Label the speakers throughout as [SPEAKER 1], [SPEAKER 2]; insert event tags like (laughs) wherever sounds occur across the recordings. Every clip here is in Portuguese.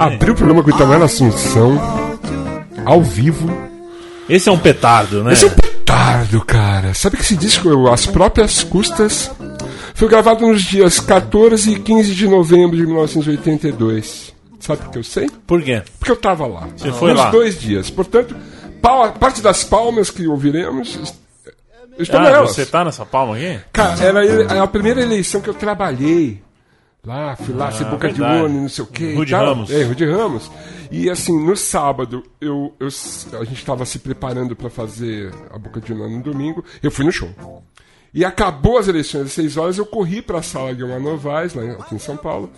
[SPEAKER 1] abriu o programa com Itamar Assunção, ao vivo.
[SPEAKER 2] Esse é um petardo, né?
[SPEAKER 1] Esse é um petardo, cara. Sabe que esse disco, As Próprias Custas, foi gravado nos dias 14 e 15 de novembro de 1982. Sabe por que eu sei?
[SPEAKER 2] Por quê?
[SPEAKER 1] Porque eu tava lá.
[SPEAKER 2] Você foi
[SPEAKER 1] nos
[SPEAKER 2] lá?
[SPEAKER 1] dois dias. Portanto, parte das palmas que ouviremos. Eu estou
[SPEAKER 2] Ah,
[SPEAKER 1] nelas.
[SPEAKER 2] você tá nessa palma aqui?
[SPEAKER 1] Cara, era a primeira eleição que eu trabalhei. Lá, fui lá, ser boca de
[SPEAKER 2] Ah, verdade.
[SPEAKER 1] urna, não sei o quê. e
[SPEAKER 2] Rude
[SPEAKER 1] tal.
[SPEAKER 2] Ramos.
[SPEAKER 1] É, Rude Ramos. E assim, no sábado, eu, eu- a gente estava se preparando para fazer a boca de urna no domingo. Eu fui no show. E acabou as eleições às 6 horas, eu corri para a sala Guilherme Novaes, lá em- aqui em São Paulo,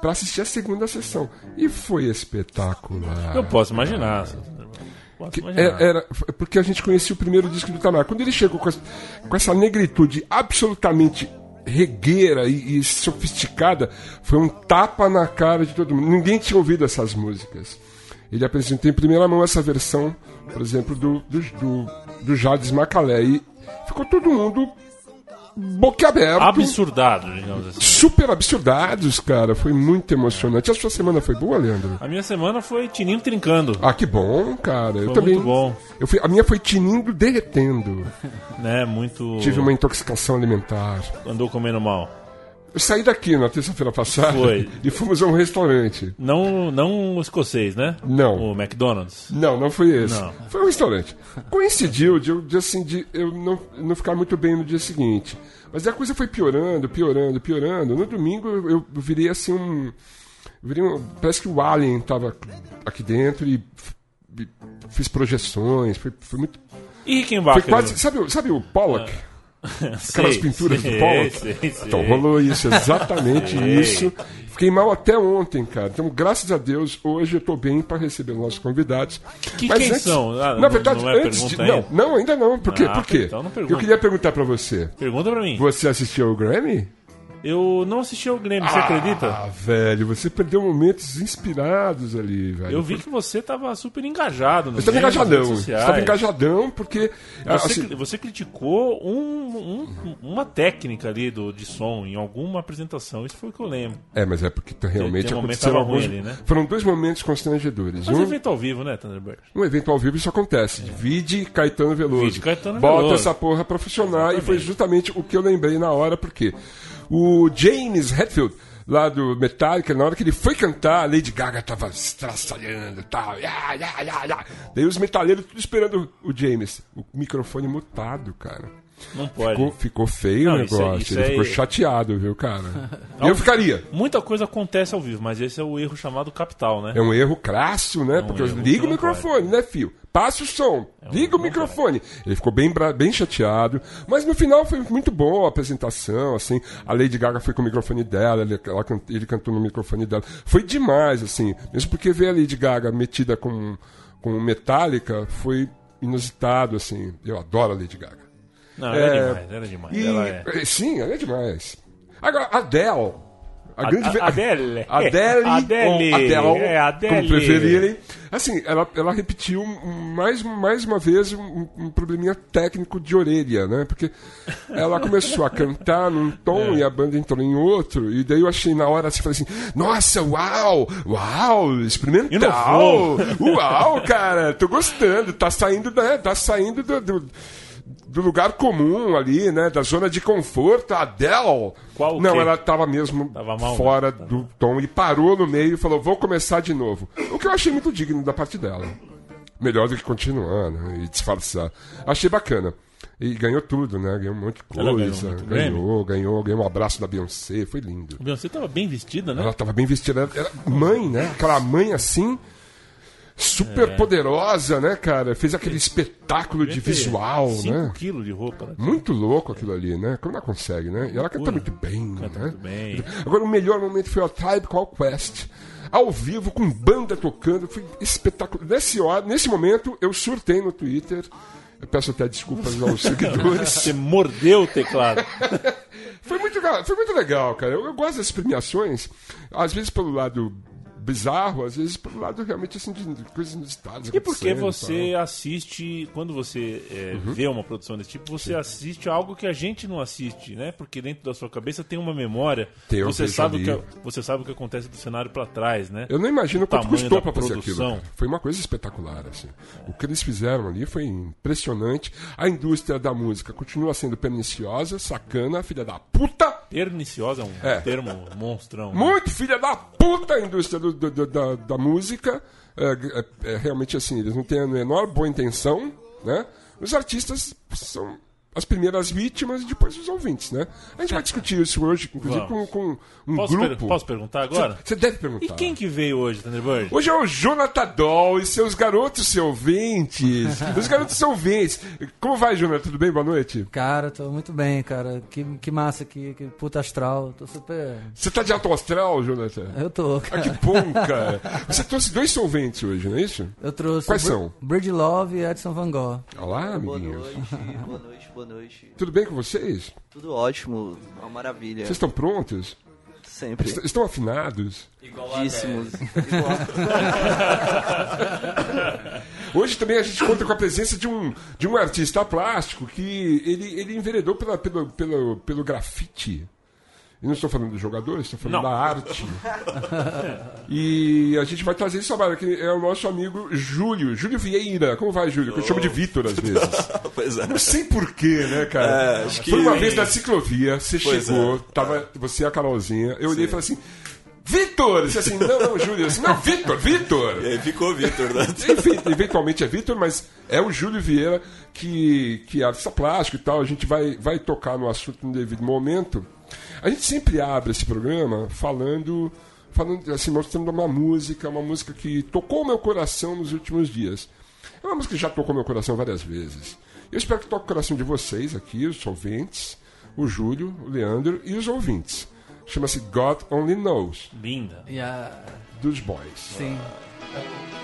[SPEAKER 1] para assistir a segunda sessão. E foi espetacular.
[SPEAKER 2] Eu posso imaginar. Posso imaginar.
[SPEAKER 1] é- era, porque a gente conhecia o primeiro disco do Tamar. Quando ele chegou com essa negritude absolutamente regueira e, e sofisticada, foi um tapa na cara de todo mundo. Ninguém tinha ouvido essas músicas. Ele apresentou em primeira mão essa versão, por exemplo, do, do, do, do Jades Macalé. E ficou todo mundo boquiaberto.
[SPEAKER 2] Absurdado, digamos assim.
[SPEAKER 1] Super absurdados, cara. Foi muito emocionante. A sua semana foi boa, Leandro?
[SPEAKER 2] A minha semana foi Tininho trincando.
[SPEAKER 1] Ah, que bom, cara. Eu
[SPEAKER 2] Foi
[SPEAKER 1] também.
[SPEAKER 2] muito bom.
[SPEAKER 1] Eu fui, a minha foi tinindo derretendo. (laughs)
[SPEAKER 2] Né? Muito.
[SPEAKER 1] Tive uma intoxicação alimentar.
[SPEAKER 2] Andou comendo mal.
[SPEAKER 1] Eu saí daqui na terça-feira passada
[SPEAKER 2] Foi. (laughs)
[SPEAKER 1] e fomos a um restaurante.
[SPEAKER 2] Não, não o escocês, né?
[SPEAKER 1] Não.
[SPEAKER 2] O McDonald's.
[SPEAKER 1] Não, não foi esse.
[SPEAKER 2] Não.
[SPEAKER 1] Foi um restaurante. Coincidiu de, de, assim, de eu não, não ficar muito bem no dia seguinte. Mas a coisa foi piorando, piorando, piorando. No domingo eu, eu virei assim um. virei um- parece que o Alien estava aqui dentro e e fiz projeções. Foi, foi muito.
[SPEAKER 2] E Rickenbacker?
[SPEAKER 1] Foi quase. Sabe, sabe o Pollock? (laughs) Aquelas
[SPEAKER 2] Sei,
[SPEAKER 1] pinturas
[SPEAKER 2] sei,
[SPEAKER 1] do Pollock?
[SPEAKER 2] sei.
[SPEAKER 1] Então rolou isso, exatamente (laughs) isso. Fiquei mal até ontem, cara. Então, graças a Deus, hoje eu tô bem para receber os nossos convidados.
[SPEAKER 2] Que quem são? Ah,
[SPEAKER 1] na verdade,
[SPEAKER 2] não é
[SPEAKER 1] antes de.
[SPEAKER 2] pergunta
[SPEAKER 1] Não, não, ainda não. Por quê?
[SPEAKER 2] Ah,
[SPEAKER 1] Por quê?
[SPEAKER 2] então
[SPEAKER 1] eu queria perguntar para você.
[SPEAKER 2] Pergunta pra mim.
[SPEAKER 1] Você assistiu ao Grammy?
[SPEAKER 2] Eu não assisti ao Grêmio, você acredita?
[SPEAKER 1] Ah, velho, você perdeu momentos inspirados ali, velho.
[SPEAKER 2] Eu vi que você tava super engajado no
[SPEAKER 1] Você
[SPEAKER 2] nas
[SPEAKER 1] engajadão. Você estava engajadão porque.
[SPEAKER 2] Você,
[SPEAKER 1] assim,
[SPEAKER 2] você criticou um- um- uma técnica ali do, de som em alguma apresentação. Isso foi o que eu lembro.
[SPEAKER 1] É, mas é porque realmente
[SPEAKER 2] tem
[SPEAKER 1] aconteceram
[SPEAKER 2] tava ruim
[SPEAKER 1] alguns.
[SPEAKER 2] ali, né?
[SPEAKER 1] Foram dois momentos constrangedores.
[SPEAKER 2] Mas
[SPEAKER 1] um,
[SPEAKER 2] evento ao vivo, né, Thunderbird?
[SPEAKER 1] Um evento ao vivo isso acontece. Vide Caetano Veloso.
[SPEAKER 2] Vide Caetano
[SPEAKER 1] Bota
[SPEAKER 2] Veloso.
[SPEAKER 1] essa porra pra funcionar. E foi
[SPEAKER 2] Exatamente.
[SPEAKER 1] justamente o que eu lembrei na hora, porque o James Hetfield, lá do Metallica, na hora que ele foi cantar, a Lady Gaga tava estraçalhando e tal. Ya, ya, ya. Daí os metaleiros tudo esperando o James. O microfone mutado, cara.
[SPEAKER 2] Não pode.
[SPEAKER 1] Ficou, ficou feio
[SPEAKER 2] Não,
[SPEAKER 1] o
[SPEAKER 2] isso é-
[SPEAKER 1] negócio.
[SPEAKER 2] isso
[SPEAKER 1] ele
[SPEAKER 2] é-
[SPEAKER 1] ficou chateado, viu, cara? (laughs) eu ficaria.
[SPEAKER 2] Muita coisa acontece ao vivo, mas esse é o erro chamado capital, né?
[SPEAKER 1] É um erro crasso, né? Porque
[SPEAKER 2] erro que
[SPEAKER 1] liga o microfone, né, fio? Passe o som, liga o microfone. Ele ficou bem, bem chateado, mas no final foi muito boa a apresentação, assim. A Lady Gaga foi com o microfone dela, ele, ela ele cantou no microfone dela. Foi demais, assim. Mesmo porque ver a Lady Gaga metida com, com Metallica foi inusitado, assim. Eu adoro a Lady Gaga.
[SPEAKER 2] Não, é,
[SPEAKER 1] É,
[SPEAKER 2] demais, ela é demais.
[SPEAKER 1] E,
[SPEAKER 2] Ela é...
[SPEAKER 1] eh, Sim, ela é demais. Agora, a Adele. A,
[SPEAKER 2] A-
[SPEAKER 1] grande
[SPEAKER 2] a- Adele.
[SPEAKER 1] Adele. (laughs)
[SPEAKER 2] Adele.
[SPEAKER 1] Adele.
[SPEAKER 2] É, Adele.
[SPEAKER 1] Como preferirem. Assim, ela, ela repetiu mais, mais uma vez um, um probleminha técnico de orelha, né? Porque ela começou a cantar num tom (laughs)
[SPEAKER 2] É.
[SPEAKER 1] e a banda entrou em outro. E daí eu achei na hora assim, falei assim: Nossa, uau! Uau! Experimental! Uau, cara! Tô gostando. Tá saindo, da, tá saindo do- do do lugar comum ali, né? Da zona de conforto, a Adele.
[SPEAKER 2] Qual o
[SPEAKER 1] Não,
[SPEAKER 2] quê?
[SPEAKER 1] ela tava mesmo
[SPEAKER 2] Tava mal,
[SPEAKER 1] fora do tom e parou no meio e falou: vou começar de novo. O que eu achei muito digno da parte dela. Melhor do que continuar, né? E disfarçar. Achei bacana. E ganhou tudo, né? Ganhou um monte de
[SPEAKER 2] Ela ganhou
[SPEAKER 1] coisa.
[SPEAKER 2] muito
[SPEAKER 1] Ganhou, ganhou, ganhou um abraço da Beyoncé, foi lindo.
[SPEAKER 2] A Beyoncé tava bem vestida, né?
[SPEAKER 1] Ela tava bem vestida. Era mãe, né? Aquela mãe assim, super
[SPEAKER 2] É.
[SPEAKER 1] poderosa, né, cara? Fez aquele espetáculo de visual,
[SPEAKER 2] 5
[SPEAKER 1] né?
[SPEAKER 2] quilos de roupa, né?
[SPEAKER 1] Muito louco aquilo ali, né? Como ela consegue, né? E ela canta muito bem,
[SPEAKER 2] Canta
[SPEAKER 1] né?
[SPEAKER 2] muito bem.
[SPEAKER 1] Agora, o melhor momento foi a Tribe Called Quest. ao vivo, com banda tocando. Foi espetacular. Nesse, hora, nesse momento, eu surtei no Twitter. Eu peço até desculpas aos (laughs) seguidores.
[SPEAKER 2] Você mordeu o teclado. (laughs)
[SPEAKER 1] Foi muito, legal- foi muito legal, cara. Eu, eu gosto dessas premiações, às vezes pelo lado bizarro, às vezes pelo lado realmente assim de, coisas inusitadas.
[SPEAKER 2] E porque você assiste, quando você é,
[SPEAKER 1] Uhum.
[SPEAKER 2] vê uma produção desse tipo, você assiste algo que a gente não assiste, né? Porque dentro da sua cabeça tem uma memória.
[SPEAKER 1] Tem,
[SPEAKER 2] você sabe o que você sabe o que acontece do cenário pra trás, né?
[SPEAKER 1] Eu não imagino quanto
[SPEAKER 2] tamanho
[SPEAKER 1] custou pra fazer aquilo.
[SPEAKER 2] produção.
[SPEAKER 1] cara. Foi uma coisa espetacular, assim. O que eles fizeram ali foi impressionante. A indústria da música continua sendo perniciosa, sacana, filha da puta.
[SPEAKER 2] Perniciosa é um
[SPEAKER 1] É.
[SPEAKER 2] termo monstrão. né?
[SPEAKER 1] Muito filha da puta a indústria do- do- do- da, da música. É, é- é realmente assim, eles não têm a menor boa intenção, né? Os artistas são as primeiras vítimas e depois os ouvintes, né? A gente vai discutir isso hoje, inclusive com, com um
[SPEAKER 2] Posso, per-
[SPEAKER 1] grupo.
[SPEAKER 2] posso perguntar agora?
[SPEAKER 1] Você deve
[SPEAKER 2] E
[SPEAKER 1] perguntar.
[SPEAKER 2] quem que veio hoje, Thunderbird?
[SPEAKER 1] Hoje é o Jonathan Doll e seus garotos seus ouvintes. (laughs) Os garotos seus ouvintes. Como vai, Jonathan? Tudo bem? Boa noite.
[SPEAKER 3] Cara, tô muito bem, cara. Que, que massa, que, que puta astral. Tô super.
[SPEAKER 1] Você tá de alto astral, Jonathan?
[SPEAKER 3] Eu tô,
[SPEAKER 1] Ah,
[SPEAKER 3] cara.
[SPEAKER 1] que bom, (laughs) cara. Você trouxe dois solventes hoje, não é isso?
[SPEAKER 3] Eu trouxe.
[SPEAKER 1] Quais
[SPEAKER 3] Br-
[SPEAKER 1] são?
[SPEAKER 3] Bridge Love e Edson Van Gogh.
[SPEAKER 1] Olá,
[SPEAKER 4] Boa
[SPEAKER 1] amiguinhos.
[SPEAKER 4] noite, boa (laughs) noite, boa noite.
[SPEAKER 1] Tudo bem com vocês?
[SPEAKER 4] Tudo ótimo, uma maravilha.
[SPEAKER 1] Vocês estão prontos?
[SPEAKER 4] Sempre.
[SPEAKER 1] Est- Estão afinados?
[SPEAKER 4] Igualíssimos. (laughs) (laughs)
[SPEAKER 1] Hoje também a gente conta com a presença de um, de um artista plástico que ele, ele enveredou pela, pelo, pelo, pelo grafite. Eu não estou falando do jogador, estou falando
[SPEAKER 2] Não.
[SPEAKER 1] da arte. (laughs) e a gente vai trazer esse trabalho, que é o nosso amigo Júlio, Júlio Vieira. Como vai, Júlio? Que eu chamo de Vitor às (laughs) vezes.
[SPEAKER 5] Pois é.
[SPEAKER 1] Não sei porquê, né, cara?
[SPEAKER 5] É, acho que-
[SPEAKER 1] Foi uma vez na ciclovia, você
[SPEAKER 5] Pois
[SPEAKER 1] chegou,
[SPEAKER 5] é.
[SPEAKER 1] tava você e a Carolzinha. Eu olhei e falei assim: Vitor! Você assim, não, não, Júlio. Assim, não, Vitor, Vitor!
[SPEAKER 5] E aí ficou Vitor, né?
[SPEAKER 1] Enfim, eventualmente é Vitor, mas é o Júlio Vieira que, que é artista plástico e tal. A gente vai, vai tocar no assunto no devido momento. A gente sempre abre esse programa falando, falando assim, mostrando uma música, uma música que tocou o meu coração nos últimos dias. É uma música que já tocou meu coração várias vezes. Eu espero que toque o coração de vocês aqui, os ouvintes, o Júlio, o Leandro e os ouvintes. Chama-se God Only Knows,
[SPEAKER 2] Linda.
[SPEAKER 3] E a.
[SPEAKER 1] dos Boys.
[SPEAKER 3] Sim.
[SPEAKER 6] I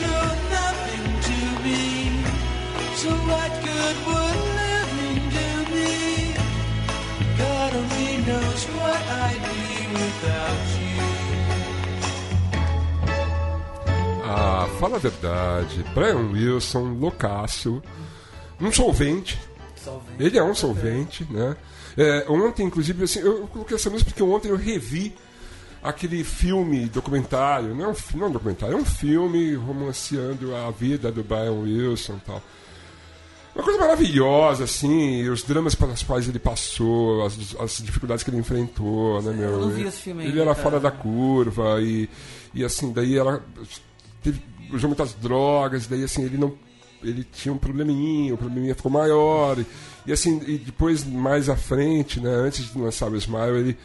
[SPEAKER 6] could show nothing to me. So what good would living do me? God only knows what I'd be without you.
[SPEAKER 1] Ah, fala a verdade. Brian Wilson, loucaço. Um solvente.
[SPEAKER 3] Solvente.
[SPEAKER 1] Ele é um solvente, né? É, ontem, inclusive, assim, eu coloquei essa música porque ontem eu revi aquele filme documentário. Não é um, não é um documentário, é um filme romanceando a vida do Brian Wilson e tal. Uma coisa maravilhosa, assim, os dramas pelos quais ele passou, as, as dificuldades que ele enfrentou, né, meu?
[SPEAKER 3] eu não vi esse filme
[SPEAKER 1] Ele
[SPEAKER 3] ainda,
[SPEAKER 1] era
[SPEAKER 3] cara.
[SPEAKER 1] fora da curva e, e assim, daí ela teve, usou muitas drogas, daí assim, ele não. Ele tinha um probleminha, o probleminha ficou maior. E, e, assim, e depois, mais à frente, né, antes de lançar o Smile, ele,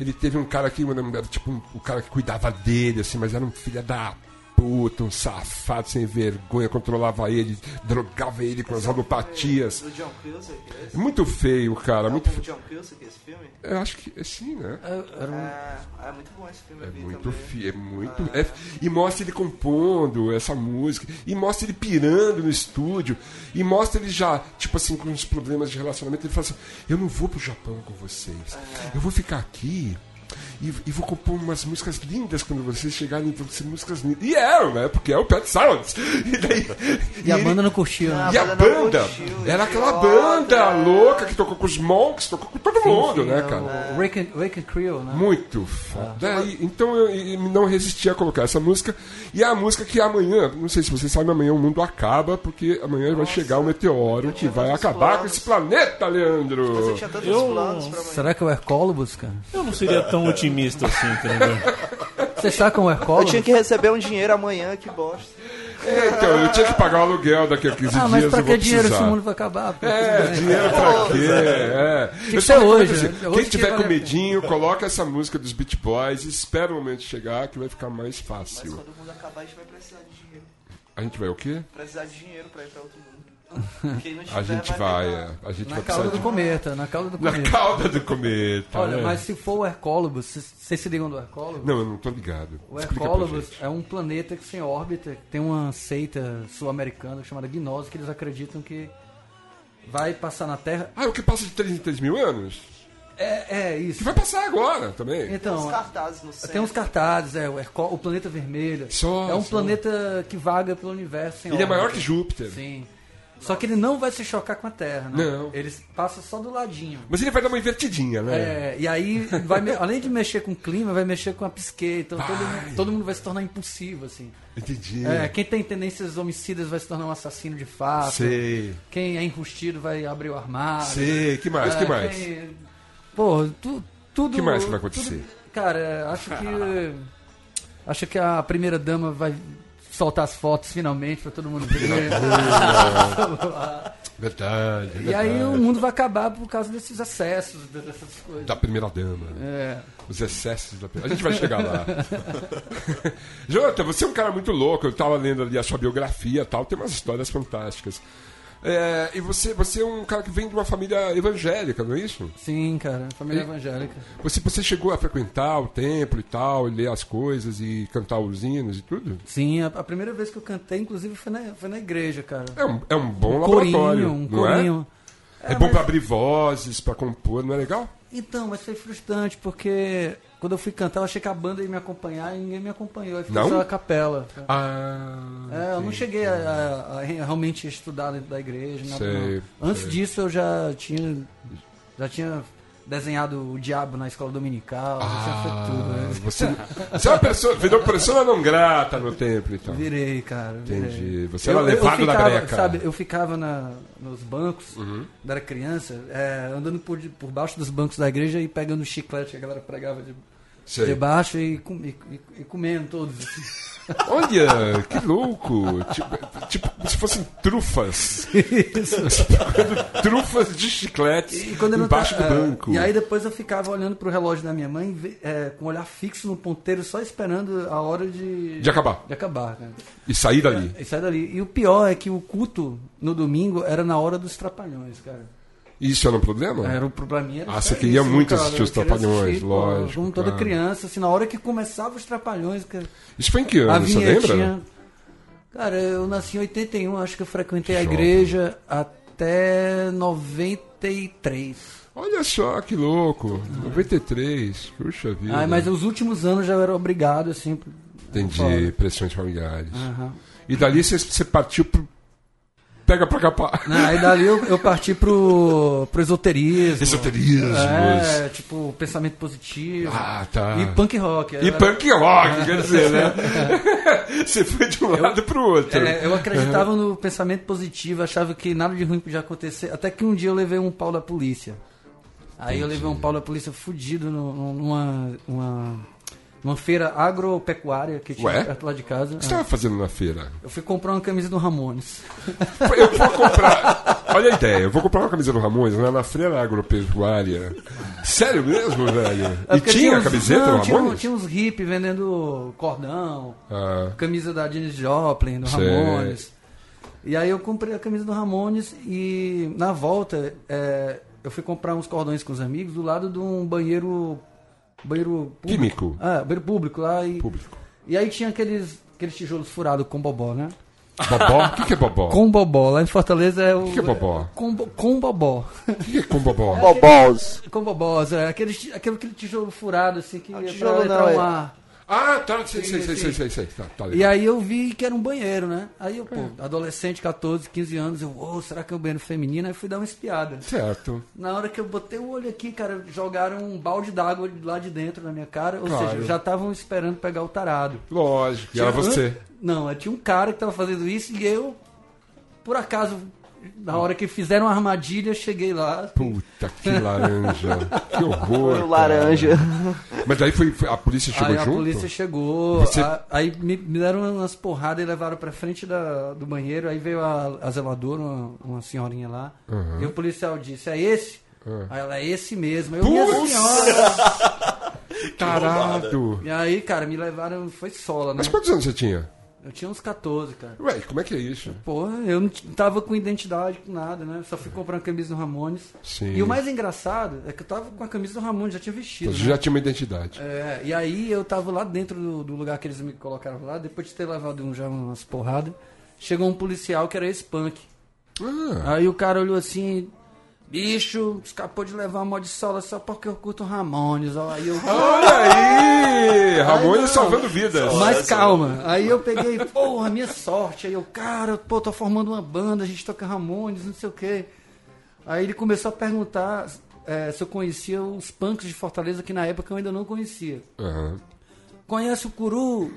[SPEAKER 1] ele teve um cara que, tipo um, um cara que cuidava dele, assim, mas era um filho da puta, um safado sem vergonha, controlava ele, drogava ele com as alopatias.
[SPEAKER 4] Do John Cusack, é esse?
[SPEAKER 1] Muito feio, cara.
[SPEAKER 4] É
[SPEAKER 1] Muito feio.
[SPEAKER 4] John Cusack esse filme?
[SPEAKER 1] Eu acho que é sim, né?
[SPEAKER 3] É, era um-
[SPEAKER 4] É, é muito bom esse filme,
[SPEAKER 1] É muito fi, é muito. é- e mostra ele compondo essa música, e mostra ele pirando no estúdio, e mostra ele já, tipo assim, com uns problemas de relacionamento. Ele fala assim: Eu não vou pro Japão com vocês, eu vou ficar aqui. E, e vou compor umas músicas lindas quando vocês chegarem, vão ser músicas lindas. E eram, né? Porque é o Pet Sounds. E, daí,
[SPEAKER 3] E a
[SPEAKER 1] ele-
[SPEAKER 3] banda não curtiu, né?
[SPEAKER 1] e a
[SPEAKER 4] banda não
[SPEAKER 1] banda
[SPEAKER 4] curtiu,
[SPEAKER 1] era
[SPEAKER 4] que
[SPEAKER 1] aquela banda louca que tocou com os Monks, tocou com todo mundo,
[SPEAKER 3] Sim,
[SPEAKER 1] né,
[SPEAKER 3] é
[SPEAKER 1] cara?
[SPEAKER 3] Wake and, Wake and Creel, né?
[SPEAKER 1] Muito foda. Daí, então eu, eu não resisti a colocar essa música. E é a música que amanhã, não sei se vocês sabem, amanhã o mundo acaba, porque amanhã vai chegar o meteoro que vai acabar com
[SPEAKER 4] planos.
[SPEAKER 1] esse planeta, Leandro.
[SPEAKER 4] Você tinha tantos
[SPEAKER 2] Eu-
[SPEAKER 4] planos pra amanhã.
[SPEAKER 3] Será que é o Hercólobus, cara?
[SPEAKER 2] Eu não seria tão (laughs) otimista assim, entendeu?
[SPEAKER 3] Você está com o
[SPEAKER 4] Eu
[SPEAKER 3] Hercólobus?
[SPEAKER 4] tinha que receber um dinheiro amanhã, que bosta.
[SPEAKER 1] É, então, eu tinha que pagar o aluguel daqui a 15
[SPEAKER 3] Ah, mas
[SPEAKER 1] dias.
[SPEAKER 3] pra
[SPEAKER 1] eu vou
[SPEAKER 3] que dinheiro se
[SPEAKER 1] precisar.
[SPEAKER 3] o mundo vai acabar? pô?
[SPEAKER 1] É, dinheiro pra quê? É.
[SPEAKER 3] que
[SPEAKER 1] Eu
[SPEAKER 3] ser hoje,
[SPEAKER 1] assim,
[SPEAKER 3] né?
[SPEAKER 1] Quem
[SPEAKER 3] Hoje que
[SPEAKER 1] tiver
[SPEAKER 3] vale
[SPEAKER 1] com
[SPEAKER 3] a
[SPEAKER 1] medinho, coloca essa música dos Beach Boys e espera o momento chegar que vai ficar mais
[SPEAKER 4] Mas
[SPEAKER 1] fácil.
[SPEAKER 4] quando o mundo acabar, a gente vai precisar de dinheiro.
[SPEAKER 1] A gente vai o quê?
[SPEAKER 4] Precisar de dinheiro pra ir pra outro mundo.
[SPEAKER 1] A gente vai,
[SPEAKER 4] pegar.
[SPEAKER 1] é. A gente
[SPEAKER 3] Na
[SPEAKER 1] vai
[SPEAKER 3] cauda
[SPEAKER 1] precisar
[SPEAKER 3] do
[SPEAKER 1] de...
[SPEAKER 3] cometa, na cauda do
[SPEAKER 1] Na
[SPEAKER 3] cometa.
[SPEAKER 1] cauda do cometa.
[SPEAKER 3] Olha,
[SPEAKER 1] né?
[SPEAKER 3] mas se for o Hercólobus, vocês se ligam do Hercólobus?
[SPEAKER 1] Não, eu não tô ligado.
[SPEAKER 3] O
[SPEAKER 1] Explica pra
[SPEAKER 3] Hercólobus
[SPEAKER 1] gente.
[SPEAKER 3] é um planeta que sem órbita, que tem uma seita sul-americana chamada Gnose, que eles acreditam que vai passar na Terra.
[SPEAKER 1] Ah, é o que passa de 3 em 3 mil anos?
[SPEAKER 3] É, é
[SPEAKER 1] Que
[SPEAKER 3] isso.
[SPEAKER 1] vai passar agora também.
[SPEAKER 3] Então,
[SPEAKER 4] cartazes no centro.
[SPEAKER 3] tem uns cartazes, é o, Hercó- o planeta vermelho.
[SPEAKER 1] Só,
[SPEAKER 3] é um
[SPEAKER 1] só.
[SPEAKER 3] planeta que vaga pelo universo sem
[SPEAKER 1] Ele é
[SPEAKER 3] órbita.
[SPEAKER 1] maior que Júpiter.
[SPEAKER 3] Sim. Só que ele não vai se chocar com a Terra, não.
[SPEAKER 1] Não.
[SPEAKER 3] Ele passa só do ladinho.
[SPEAKER 1] Mas ele vai dar uma invertidinha, né?
[SPEAKER 3] É, e aí, vai além de mexer com o clima, vai mexer com a psique. Então todo, todo mundo vai se tornar impulsivo, assim.
[SPEAKER 1] Entendi.
[SPEAKER 3] É, quem tem tendências homicidas vai se tornar um assassino de fato.
[SPEAKER 1] Sei.
[SPEAKER 3] Quem é enrustido vai abrir o armário.
[SPEAKER 1] Sei. Que mais?
[SPEAKER 3] É,
[SPEAKER 1] que mais?
[SPEAKER 3] quem- Pô, tu, tudo.
[SPEAKER 1] Que mais que vai acontecer?
[SPEAKER 3] tudo- cara, acho que. (laughs) Acho que a primeira dama vai soltar as fotos finalmente pra todo mundo ver.
[SPEAKER 1] Verdade. (laughs)
[SPEAKER 3] e
[SPEAKER 1] verdade.
[SPEAKER 3] aí o mundo vai acabar por causa desses acessos, dessas coisas.
[SPEAKER 1] Da primeira dama.
[SPEAKER 3] É.
[SPEAKER 1] Os excessos da A gente vai chegar lá. (laughs) Jota, você é um cara muito louco. Eu tava lendo ali a sua biografia e tal. Tem umas histórias fantásticas. É, e você, você é um cara que vem de uma família evangélica, não é isso?
[SPEAKER 3] Sim, cara, família
[SPEAKER 1] E-
[SPEAKER 3] evangélica.
[SPEAKER 1] Você, você chegou a frequentar o templo e tal, e ler as coisas e cantar os hinos e tudo?
[SPEAKER 3] Sim, a, a primeira vez que eu cantei, inclusive, foi na, foi na igreja, cara.
[SPEAKER 1] É um, é um bom
[SPEAKER 3] um
[SPEAKER 1] laboratório,
[SPEAKER 3] corinho, um
[SPEAKER 1] não
[SPEAKER 3] corinho.
[SPEAKER 1] é? É, bom
[SPEAKER 3] mas-
[SPEAKER 1] pra abrir vozes, pra compor, não é legal?
[SPEAKER 3] Então, mas foi frustrante, porque quando eu fui cantar, eu achei que a banda ia me acompanhar e ninguém me acompanhou. Aí ficou
[SPEAKER 1] Não?
[SPEAKER 3] só a capela.
[SPEAKER 1] Ah,
[SPEAKER 3] É, eu não cheguei a, a- a realmente estudar dentro da igreja, nada
[SPEAKER 1] Sei,
[SPEAKER 3] não. Antes
[SPEAKER 1] sei.
[SPEAKER 3] disso eu já tinha já tinha desenhado o diabo na escola dominical,
[SPEAKER 1] Ah,
[SPEAKER 3] tudo. né?
[SPEAKER 1] você, você é uma pessoa, virou pessoa não grata no templo, então.
[SPEAKER 3] Virei, cara. virei.
[SPEAKER 1] Entendi. Você era levado
[SPEAKER 3] ficava,
[SPEAKER 1] breca.
[SPEAKER 3] Sabe, eu ficava na, nos bancos,
[SPEAKER 1] Uhum.
[SPEAKER 3] quando era criança, é, andando por, de- por baixo dos bancos da igreja e pegando chiclete que a galera pregava de,
[SPEAKER 1] Sei.
[SPEAKER 3] debaixo e, e- e- e comendo todos. assim.
[SPEAKER 1] Olha, que louco! Tipo, tipo como se fossem trufas.
[SPEAKER 3] Isso.
[SPEAKER 1] Trufas de chicletes
[SPEAKER 3] E quando
[SPEAKER 1] embaixo
[SPEAKER 3] ta-
[SPEAKER 1] do
[SPEAKER 3] é,
[SPEAKER 1] banco.
[SPEAKER 3] E aí depois eu ficava olhando pro relógio da minha mãe, é, com o olhar fixo no ponteiro, só esperando a hora de.
[SPEAKER 1] De acabar.
[SPEAKER 3] De acabar, cara.
[SPEAKER 1] E sair dali.
[SPEAKER 3] E sai dali. E o pior é que o culto no domingo era na hora dos trapalhões, cara.
[SPEAKER 1] Isso era um problema?
[SPEAKER 3] Era, mim era
[SPEAKER 1] Ah, você queria
[SPEAKER 3] isso,
[SPEAKER 1] muito
[SPEAKER 3] cara.
[SPEAKER 1] assistir os Trapalhões,
[SPEAKER 3] assistir,
[SPEAKER 1] lógico,
[SPEAKER 3] Como toda
[SPEAKER 1] claro.
[SPEAKER 3] criança, assim, na hora que começava os trapalhões, cara,
[SPEAKER 1] Isso foi em que
[SPEAKER 3] a
[SPEAKER 1] ano, você lembra?
[SPEAKER 3] Cara, eu nasci em 81, acho que eu frequentei a
[SPEAKER 1] Jovem.
[SPEAKER 3] igreja até 93.
[SPEAKER 1] Olha só que louco. 93. Puxa vida.
[SPEAKER 3] Ah, mas os últimos anos já era obrigado, assim.
[SPEAKER 1] Entendi,
[SPEAKER 3] fora.
[SPEAKER 1] pressões familiares.
[SPEAKER 3] Aham.
[SPEAKER 1] E dali você, você partiu. Pega pra capar.
[SPEAKER 3] Não, aí dali eu, eu parti pro, pro esoterismo.
[SPEAKER 1] Esoterismos.
[SPEAKER 3] É, tipo, pensamento positivo.
[SPEAKER 1] Ah, tá.
[SPEAKER 3] E punk rock.
[SPEAKER 1] E
[SPEAKER 3] Eu era-
[SPEAKER 1] punk rock, quer (laughs) dizer, né? (laughs) você foi de um lado pro outro.
[SPEAKER 3] É, eu acreditava no pensamento positivo, achava que nada de ruim podia acontecer. Até que um dia eu levei um pau da polícia. Aí eu levei um pau da polícia fudido numa, uma, numa feira agropecuária que tinha
[SPEAKER 1] Ué?
[SPEAKER 3] perto lá de casa.
[SPEAKER 1] O que você estava fazendo na feira?
[SPEAKER 3] Eu fui comprar uma camisa do Ramones.
[SPEAKER 1] Eu vou comprar. Olha a ideia, eu vou comprar uma camisa do Ramones lá na feira agropecuária. Sério mesmo, velho?
[SPEAKER 3] É
[SPEAKER 1] E tinha a
[SPEAKER 3] uns-
[SPEAKER 1] camiseta
[SPEAKER 3] não,
[SPEAKER 1] do
[SPEAKER 3] tinha,
[SPEAKER 1] Ramones?
[SPEAKER 3] tinha uns hippies vendendo cordão,
[SPEAKER 1] Ah,
[SPEAKER 3] camisa da Janis Joplin, do
[SPEAKER 1] Sei.
[SPEAKER 3] Ramones. E aí eu comprei a camisa do Ramones e na volta é, eu fui comprar uns cordões com os amigos do lado de um banheiro. Banheiro público.
[SPEAKER 1] Químico.
[SPEAKER 3] Ah, banheiro público lá. E,
[SPEAKER 1] público.
[SPEAKER 3] e aí tinha aqueles, aqueles tijolos furados com bobó, né?
[SPEAKER 1] Bobó? O que, que é bobó?
[SPEAKER 3] Com bobó. Lá em Fortaleza é o.
[SPEAKER 1] que é bobó?
[SPEAKER 3] Com, com bobó.
[SPEAKER 1] O que, que é com bobó?
[SPEAKER 4] Bobós.
[SPEAKER 3] com bobós, é aquele, aquele, aquele tijolo furado assim que é pra
[SPEAKER 4] tijolo
[SPEAKER 3] entrar
[SPEAKER 4] não,
[SPEAKER 3] um
[SPEAKER 4] é-
[SPEAKER 3] ar.
[SPEAKER 1] Ah, tá, sei, sei,
[SPEAKER 3] Sim,
[SPEAKER 1] sei,
[SPEAKER 3] sim.
[SPEAKER 1] sei, sei, sei. Tá, tá
[SPEAKER 3] E aí eu vi que era um banheiro, né? Aí eu, pô,
[SPEAKER 1] É.
[SPEAKER 3] adolescente, 14, 15 anos, eu, ô, será que é um banheiro feminino? Aí fui dar uma espiada.
[SPEAKER 1] Certo.
[SPEAKER 3] Na hora que eu botei o olho aqui, cara, jogaram um balde d'água lá de dentro na minha cara. Ou
[SPEAKER 1] Claro.
[SPEAKER 3] seja, já estavam esperando pegar o tarado.
[SPEAKER 1] Lógico. E era
[SPEAKER 3] Tinha-
[SPEAKER 1] você.
[SPEAKER 3] Não, tinha um cara que tava fazendo isso e eu, por acaso, na hora que fizeram a armadilha, cheguei lá.
[SPEAKER 1] Puta, que laranja. (laughs) que horror.
[SPEAKER 4] O
[SPEAKER 1] cara.
[SPEAKER 4] laranja.
[SPEAKER 1] Mas daí foi, foi- a polícia chegou
[SPEAKER 3] aí a
[SPEAKER 1] junto?
[SPEAKER 3] polícia chegou,
[SPEAKER 1] Você-
[SPEAKER 3] a- aí me, me deram umas porradas e levaram pra frente da- do banheiro. Aí veio a, a zeladora, uma, uma senhorinha lá. E o policial disse: É esse? Aí ela é esse mesmo. Eu, minha
[SPEAKER 1] Putz!
[SPEAKER 3] senhora! (laughs)
[SPEAKER 1] Tarado.
[SPEAKER 3] E aí, cara, me levaram, foi sola, né?
[SPEAKER 1] Mas quantos anos você tinha?
[SPEAKER 3] Eu tinha uns 14, cara.
[SPEAKER 1] Ué, como é que é isso?
[SPEAKER 3] Porra, eu não tava com identidade, com nada, né? Só fui comprando camisa do Ramones.
[SPEAKER 1] Sim.
[SPEAKER 3] E o mais engraçado é que eu tava com a camisa do Ramones, já tinha vestido.
[SPEAKER 1] Você
[SPEAKER 3] né?
[SPEAKER 1] já tinha uma identidade.
[SPEAKER 3] É, e aí eu tava lá dentro do, do lugar que eles me colocaram lá, depois de ter levado um, já umas porradas, chegou um policial que era esse punk.
[SPEAKER 1] Ah,
[SPEAKER 3] Aí o cara olhou assim, bicho, escapou de levar uma de sola só porque eu curto Ramones. Ó. Aí eu.
[SPEAKER 1] olha aí! Ramones salvando vidas.
[SPEAKER 3] Mas calma, aí eu peguei, porra, minha sorte. Aí eu, cara, pô, tô formando uma banda, a gente toca Ramones, não sei o quê. Aí ele começou a perguntar é, se eu conhecia os punks de Fortaleza, que na época eu ainda não conhecia.
[SPEAKER 1] Aham.
[SPEAKER 3] Conhece o Curu?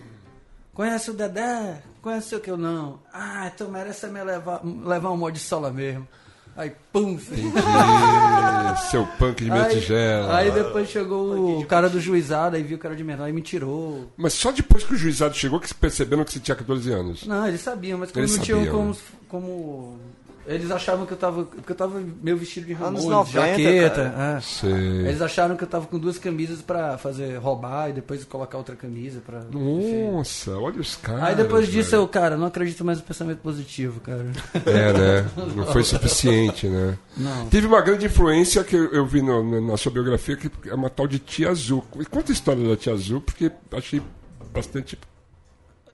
[SPEAKER 3] Conhece o Dedé? Conhece o que eu não? Ah, então merece me levar, levar um mod de sola mesmo. Aí, pum,
[SPEAKER 1] seu punk de minha
[SPEAKER 3] Aí,
[SPEAKER 1] tigela.
[SPEAKER 3] aí depois chegou o cara do juizado, aí viu o cara de menor e me tirou.
[SPEAKER 1] Mas só depois que o juizado chegou que perceberam que você tinha 14 anos.
[SPEAKER 3] Não, eles sabiam, mas como
[SPEAKER 1] Eles
[SPEAKER 3] não tinham
[SPEAKER 1] sabiam,
[SPEAKER 3] como,
[SPEAKER 1] né?
[SPEAKER 3] como. Eles achavam que eu tava. Porque eu tava meio vestido de Ramones,
[SPEAKER 4] 90,
[SPEAKER 3] jaqueta. é.
[SPEAKER 1] Sei.
[SPEAKER 3] Eles acharam que eu tava com duas camisas pra fazer roubar e depois colocar outra camisa pra. enfim.
[SPEAKER 1] Nossa, olha os caras.
[SPEAKER 3] Aí depois disso
[SPEAKER 1] velho.
[SPEAKER 3] eu, cara, não acredito mais no pensamento positivo, cara.
[SPEAKER 1] É, né? (laughs) Não foi suficiente, né?
[SPEAKER 3] Não.
[SPEAKER 1] Teve uma grande influência que eu, eu vi no- no- na sua biografia, que é uma tal de Tia Azul. E Conta a história da Tia Azul, porque achei bastante.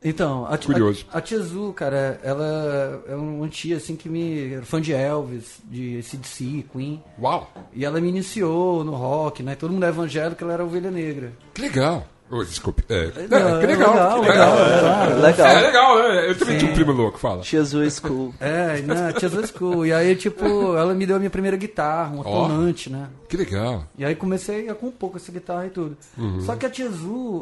[SPEAKER 3] Então, a,
[SPEAKER 1] Curioso.
[SPEAKER 3] a, a tia Azul, cara, ela é uma tia assim que me. era fã de Elvis, de CDC, Queen.
[SPEAKER 1] Uau!
[SPEAKER 3] E ela me iniciou no rock, né? Todo mundo é evangélico, ela era ovelha negra.
[SPEAKER 1] Que legal! Oh, desculpe. É, é,
[SPEAKER 3] Não,
[SPEAKER 1] que legal.
[SPEAKER 3] legal,
[SPEAKER 1] que
[SPEAKER 3] legal,
[SPEAKER 1] É,
[SPEAKER 4] Legal.
[SPEAKER 1] é legal, né? Eu também tinha um primo louco, fala.
[SPEAKER 4] Tia Azul School.
[SPEAKER 3] É, né? Tia Azul School. E aí, tipo, ela me deu a minha primeira guitarra, uma
[SPEAKER 1] Ó.
[SPEAKER 3] tonante, né?
[SPEAKER 1] Que legal.
[SPEAKER 3] E aí comecei a compor com essa guitarra e tudo.
[SPEAKER 1] Uhum.
[SPEAKER 3] Só que a Tia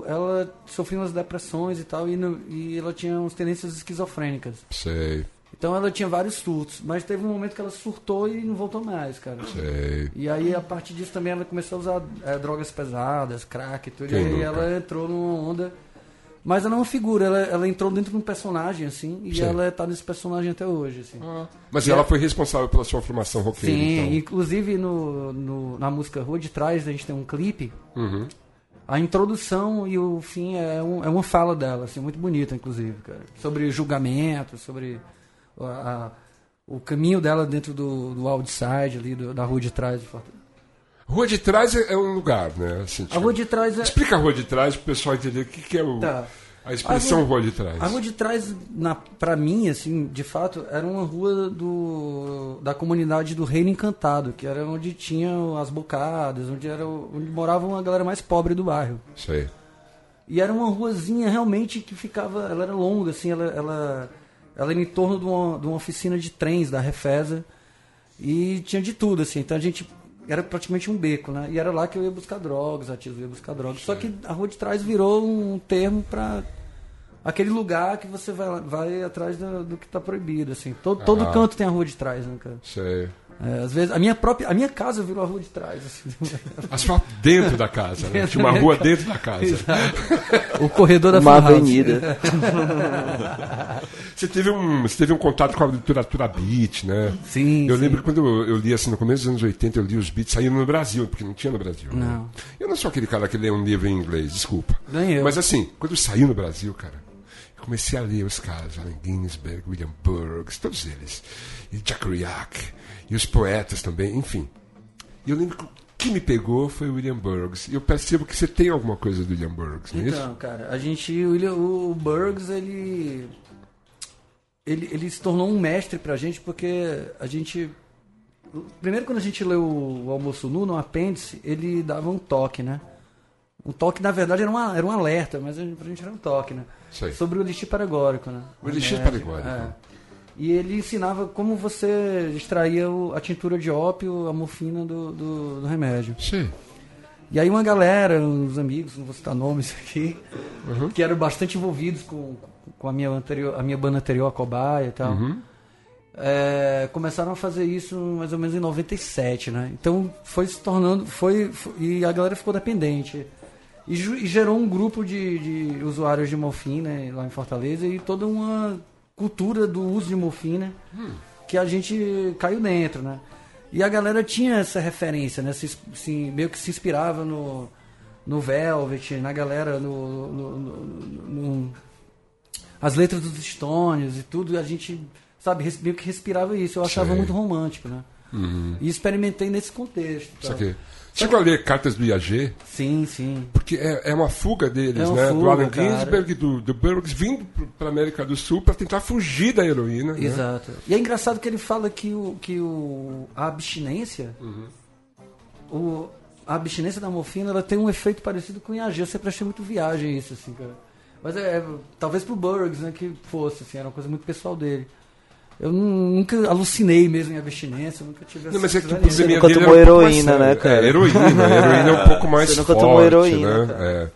[SPEAKER 3] ela sofria umas depressões e tal, e, no- e ela tinha umas tendências esquizofrênicas.
[SPEAKER 1] Sei,
[SPEAKER 3] Então ela tinha vários surtos, mas teve um momento que ela surtou e não voltou mais, cara.
[SPEAKER 1] sei.
[SPEAKER 3] E aí, a partir disso também, ela começou a usar é, drogas pesadas, crack e tudo.
[SPEAKER 1] Quem
[SPEAKER 3] e aí
[SPEAKER 1] nunca?
[SPEAKER 3] ela entrou numa onda. Mas ela é uma figura, ela, ela entrou dentro de um personagem, assim, e
[SPEAKER 1] Sim.
[SPEAKER 3] ela tá nesse personagem até hoje, assim.
[SPEAKER 1] Mas
[SPEAKER 3] E
[SPEAKER 1] ela
[SPEAKER 3] é-
[SPEAKER 1] foi responsável pela sua formação roqueira,
[SPEAKER 3] Sim,
[SPEAKER 1] então.
[SPEAKER 3] inclusive no, no- na música Rua de Trás, a gente tem um clipe.
[SPEAKER 1] Uhum.
[SPEAKER 3] A introdução e o fim é, um- é uma fala dela, assim, muito bonita, inclusive, cara. Sobre julgamento, sobre a- a- o caminho dela dentro do, do outside ali, do- da Rua de Trás de Fortaleza.
[SPEAKER 1] Rua de Trás é é um lugar, né? Assim,
[SPEAKER 3] A
[SPEAKER 1] tipo-
[SPEAKER 3] Rua de Trás é.
[SPEAKER 1] Explica a Rua de Trás pro pessoal entender o que, que é o,
[SPEAKER 3] Tá.
[SPEAKER 1] a expressão
[SPEAKER 3] A
[SPEAKER 1] Rua,
[SPEAKER 3] rua-
[SPEAKER 1] de Trás.
[SPEAKER 3] A Rua de Trás, na, pra mim, assim, de fato, era uma rua do, da comunidade do Reino Encantado, que era onde tinham as bocadas, onde, era, o- onde morava uma galera mais pobre do bairro.
[SPEAKER 1] Sei.
[SPEAKER 3] E era uma ruazinha realmente que ficava. Ela era longa, assim, ela, ela, ela era em torno de uma, de uma oficina de trens da Refesa. E tinha de tudo, assim. Então a gente. Era praticamente um beco, né? E era lá que eu ia buscar drogas, a tia ia buscar drogas. Só que a rua de trás virou um termo para aquele lugar que você vai, vai atrás do, do que tá proibido, assim. Todo, todo
[SPEAKER 1] Ah.
[SPEAKER 3] canto tem a rua de trás, né, cara?
[SPEAKER 1] Sei.
[SPEAKER 3] É, às vezes, a minha própria. A minha casa virou a rua de trás, assim. (laughs)
[SPEAKER 1] Asfalto dentro da casa, né? Tinha uma rua dentro da casa.
[SPEAKER 3] o corredor da
[SPEAKER 4] Uma avenida. (laughs)
[SPEAKER 1] Você teve um, você teve um contato com a literatura beat, né?
[SPEAKER 3] Sim,
[SPEAKER 1] Eu
[SPEAKER 3] sim.
[SPEAKER 1] lembro que quando eu, eu li assim, no começo dos anos 80, eu li os beats saindo no Brasil, porque não tinha no Brasil. né?
[SPEAKER 3] Não.
[SPEAKER 1] Eu não sou aquele cara que lê um livro em inglês, desculpa.
[SPEAKER 3] Nem eu.
[SPEAKER 1] Mas assim, quando saiu no Brasil, cara, eu comecei a ler os caras, Allen Ginsberg, William Burroughs, todos eles. E Jack Kerouac, e os poetas também, enfim. E eu lembro que o que me pegou foi o William Burroughs. E eu percebo que você tem alguma coisa do William Burroughs, não é isso?
[SPEAKER 3] Então, cara, a gente. O, William- o Burroughs, ele. ele, ele se tornou um mestre pra gente porque a gente. Primeiro, quando a gente leu o Almoço Nu, no apêndice, ele dava um toque, né? Um toque, na verdade, era, uma, era um alerta, mas a gente- pra gente era um toque, né? Sobre o elixir paregórico, né?
[SPEAKER 1] O elixir
[SPEAKER 3] Remédio,
[SPEAKER 1] paregórico.
[SPEAKER 3] é. E ele ensinava como você extraía a tintura de ópio, a morfina do, do, do remédio.
[SPEAKER 1] Sim.
[SPEAKER 3] E aí uma galera, uns amigos, não vou citar nomes aqui,
[SPEAKER 1] Uhum.
[SPEAKER 3] que eram bastante envolvidos com, com a, minha anterior, a minha banda anterior, a Cobaia e tal,
[SPEAKER 1] Uhum.
[SPEAKER 3] é, começaram a fazer isso mais ou menos em 97, né? Então foi se tornando, foi, foi- e a galera ficou dependente. E, e gerou um grupo de, de usuários de morfina lá em Fortaleza e toda uma cultura do uso de morfina que a gente caiu dentro, né? E a galera tinha essa referência, né? Se, meio que se inspirava no, no Velvet, na galera, no, no- no- no- as letras dos Stones e tudo, a gente, sabe, meio que respirava isso. Eu achava
[SPEAKER 1] Sei.
[SPEAKER 3] muito romântico, né? E experimentei nesse contexto.
[SPEAKER 1] Isso
[SPEAKER 3] tá?
[SPEAKER 1] aqui. Chegou a ler cartas do IAG?
[SPEAKER 3] Sim, sim.
[SPEAKER 1] Porque é, é uma fuga deles,
[SPEAKER 3] É uma
[SPEAKER 1] né? do
[SPEAKER 3] fuga,
[SPEAKER 1] Allen
[SPEAKER 3] cara.
[SPEAKER 1] Ginsberg do, do Burroughs vindo para a América do Sul para tentar fugir da heroína. né?
[SPEAKER 3] Exato. E é engraçado que ele fala que, o, que o, a abstinência, o, a abstinência da morfina, ela tem um efeito parecido com o IAG. Eu sempre achei muito viagem isso, assim, cara. Mas é, é, talvez pro Burroughs, né, que fosse, assim, era uma coisa muito pessoal dele. Eu nu- nunca alucinei mesmo em abstinência, nunca tive essa
[SPEAKER 1] Não, mas é que probleminha
[SPEAKER 4] nunca
[SPEAKER 1] dele
[SPEAKER 4] tomou
[SPEAKER 1] um
[SPEAKER 4] heroína, né, cara?
[SPEAKER 1] É, heroína. (laughs) heroína é um pouco mais
[SPEAKER 4] Você nunca
[SPEAKER 1] forte,
[SPEAKER 4] tomou heroína,
[SPEAKER 1] né?
[SPEAKER 4] cara.
[SPEAKER 1] É.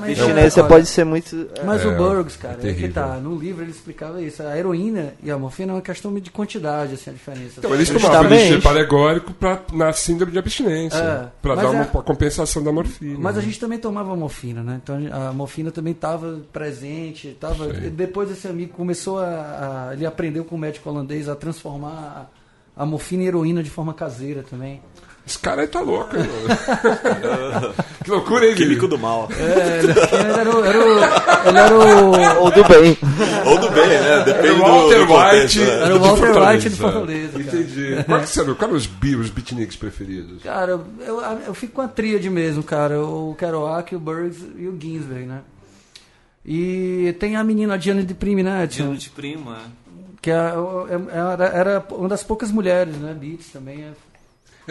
[SPEAKER 3] Mas
[SPEAKER 4] Abstinência pode ser muito.
[SPEAKER 3] Mas
[SPEAKER 1] É,
[SPEAKER 3] o Burroughs, cara,
[SPEAKER 1] é
[SPEAKER 3] é, que tá. No livro ele explicava isso. A heroína e a morfina é uma questão de quantidade, assim, a diferença.
[SPEAKER 1] Então, eles tomavam elixir paregórico pra, na síndrome de abstinência.
[SPEAKER 3] É,
[SPEAKER 1] para
[SPEAKER 3] mas
[SPEAKER 1] dar uma
[SPEAKER 3] é-
[SPEAKER 1] compensação da morfina.
[SPEAKER 3] Mas a
[SPEAKER 1] né?
[SPEAKER 3] gente também tomava morfina, né? Então a morfina também estava presente. Tava...
[SPEAKER 1] Sei.
[SPEAKER 3] Depois esse amigo começou a, a- Ele aprendeu com o médico holandês a transformar a, morfina em heroína de forma caseira também.
[SPEAKER 1] Esse cara aí tá louco, hein, mano? (laughs) que loucura, hein,
[SPEAKER 5] Químico do mal.
[SPEAKER 3] É, ele era o. Era o, ele era o.
[SPEAKER 4] Ou do bem.
[SPEAKER 5] Ou do bem, né? Depende
[SPEAKER 1] Era o
[SPEAKER 5] do,
[SPEAKER 1] Walter
[SPEAKER 5] do contexto,
[SPEAKER 1] White.
[SPEAKER 5] né?
[SPEAKER 3] Era o Walter
[SPEAKER 1] Fortaleza.
[SPEAKER 3] White de Fortaleza, cara.
[SPEAKER 1] Entendi. Qual que qual eram os, os beatniks preferidos?
[SPEAKER 3] Cara, eu, eu, fico com a tríade mesmo, cara. O Kerouac, o Burroughs e o Ginsberg, né? E tem a menina, a Diana de Prime, né?
[SPEAKER 7] Diano de prima.
[SPEAKER 3] Que é- é- era, era uma das poucas mulheres, né? Beats também. é-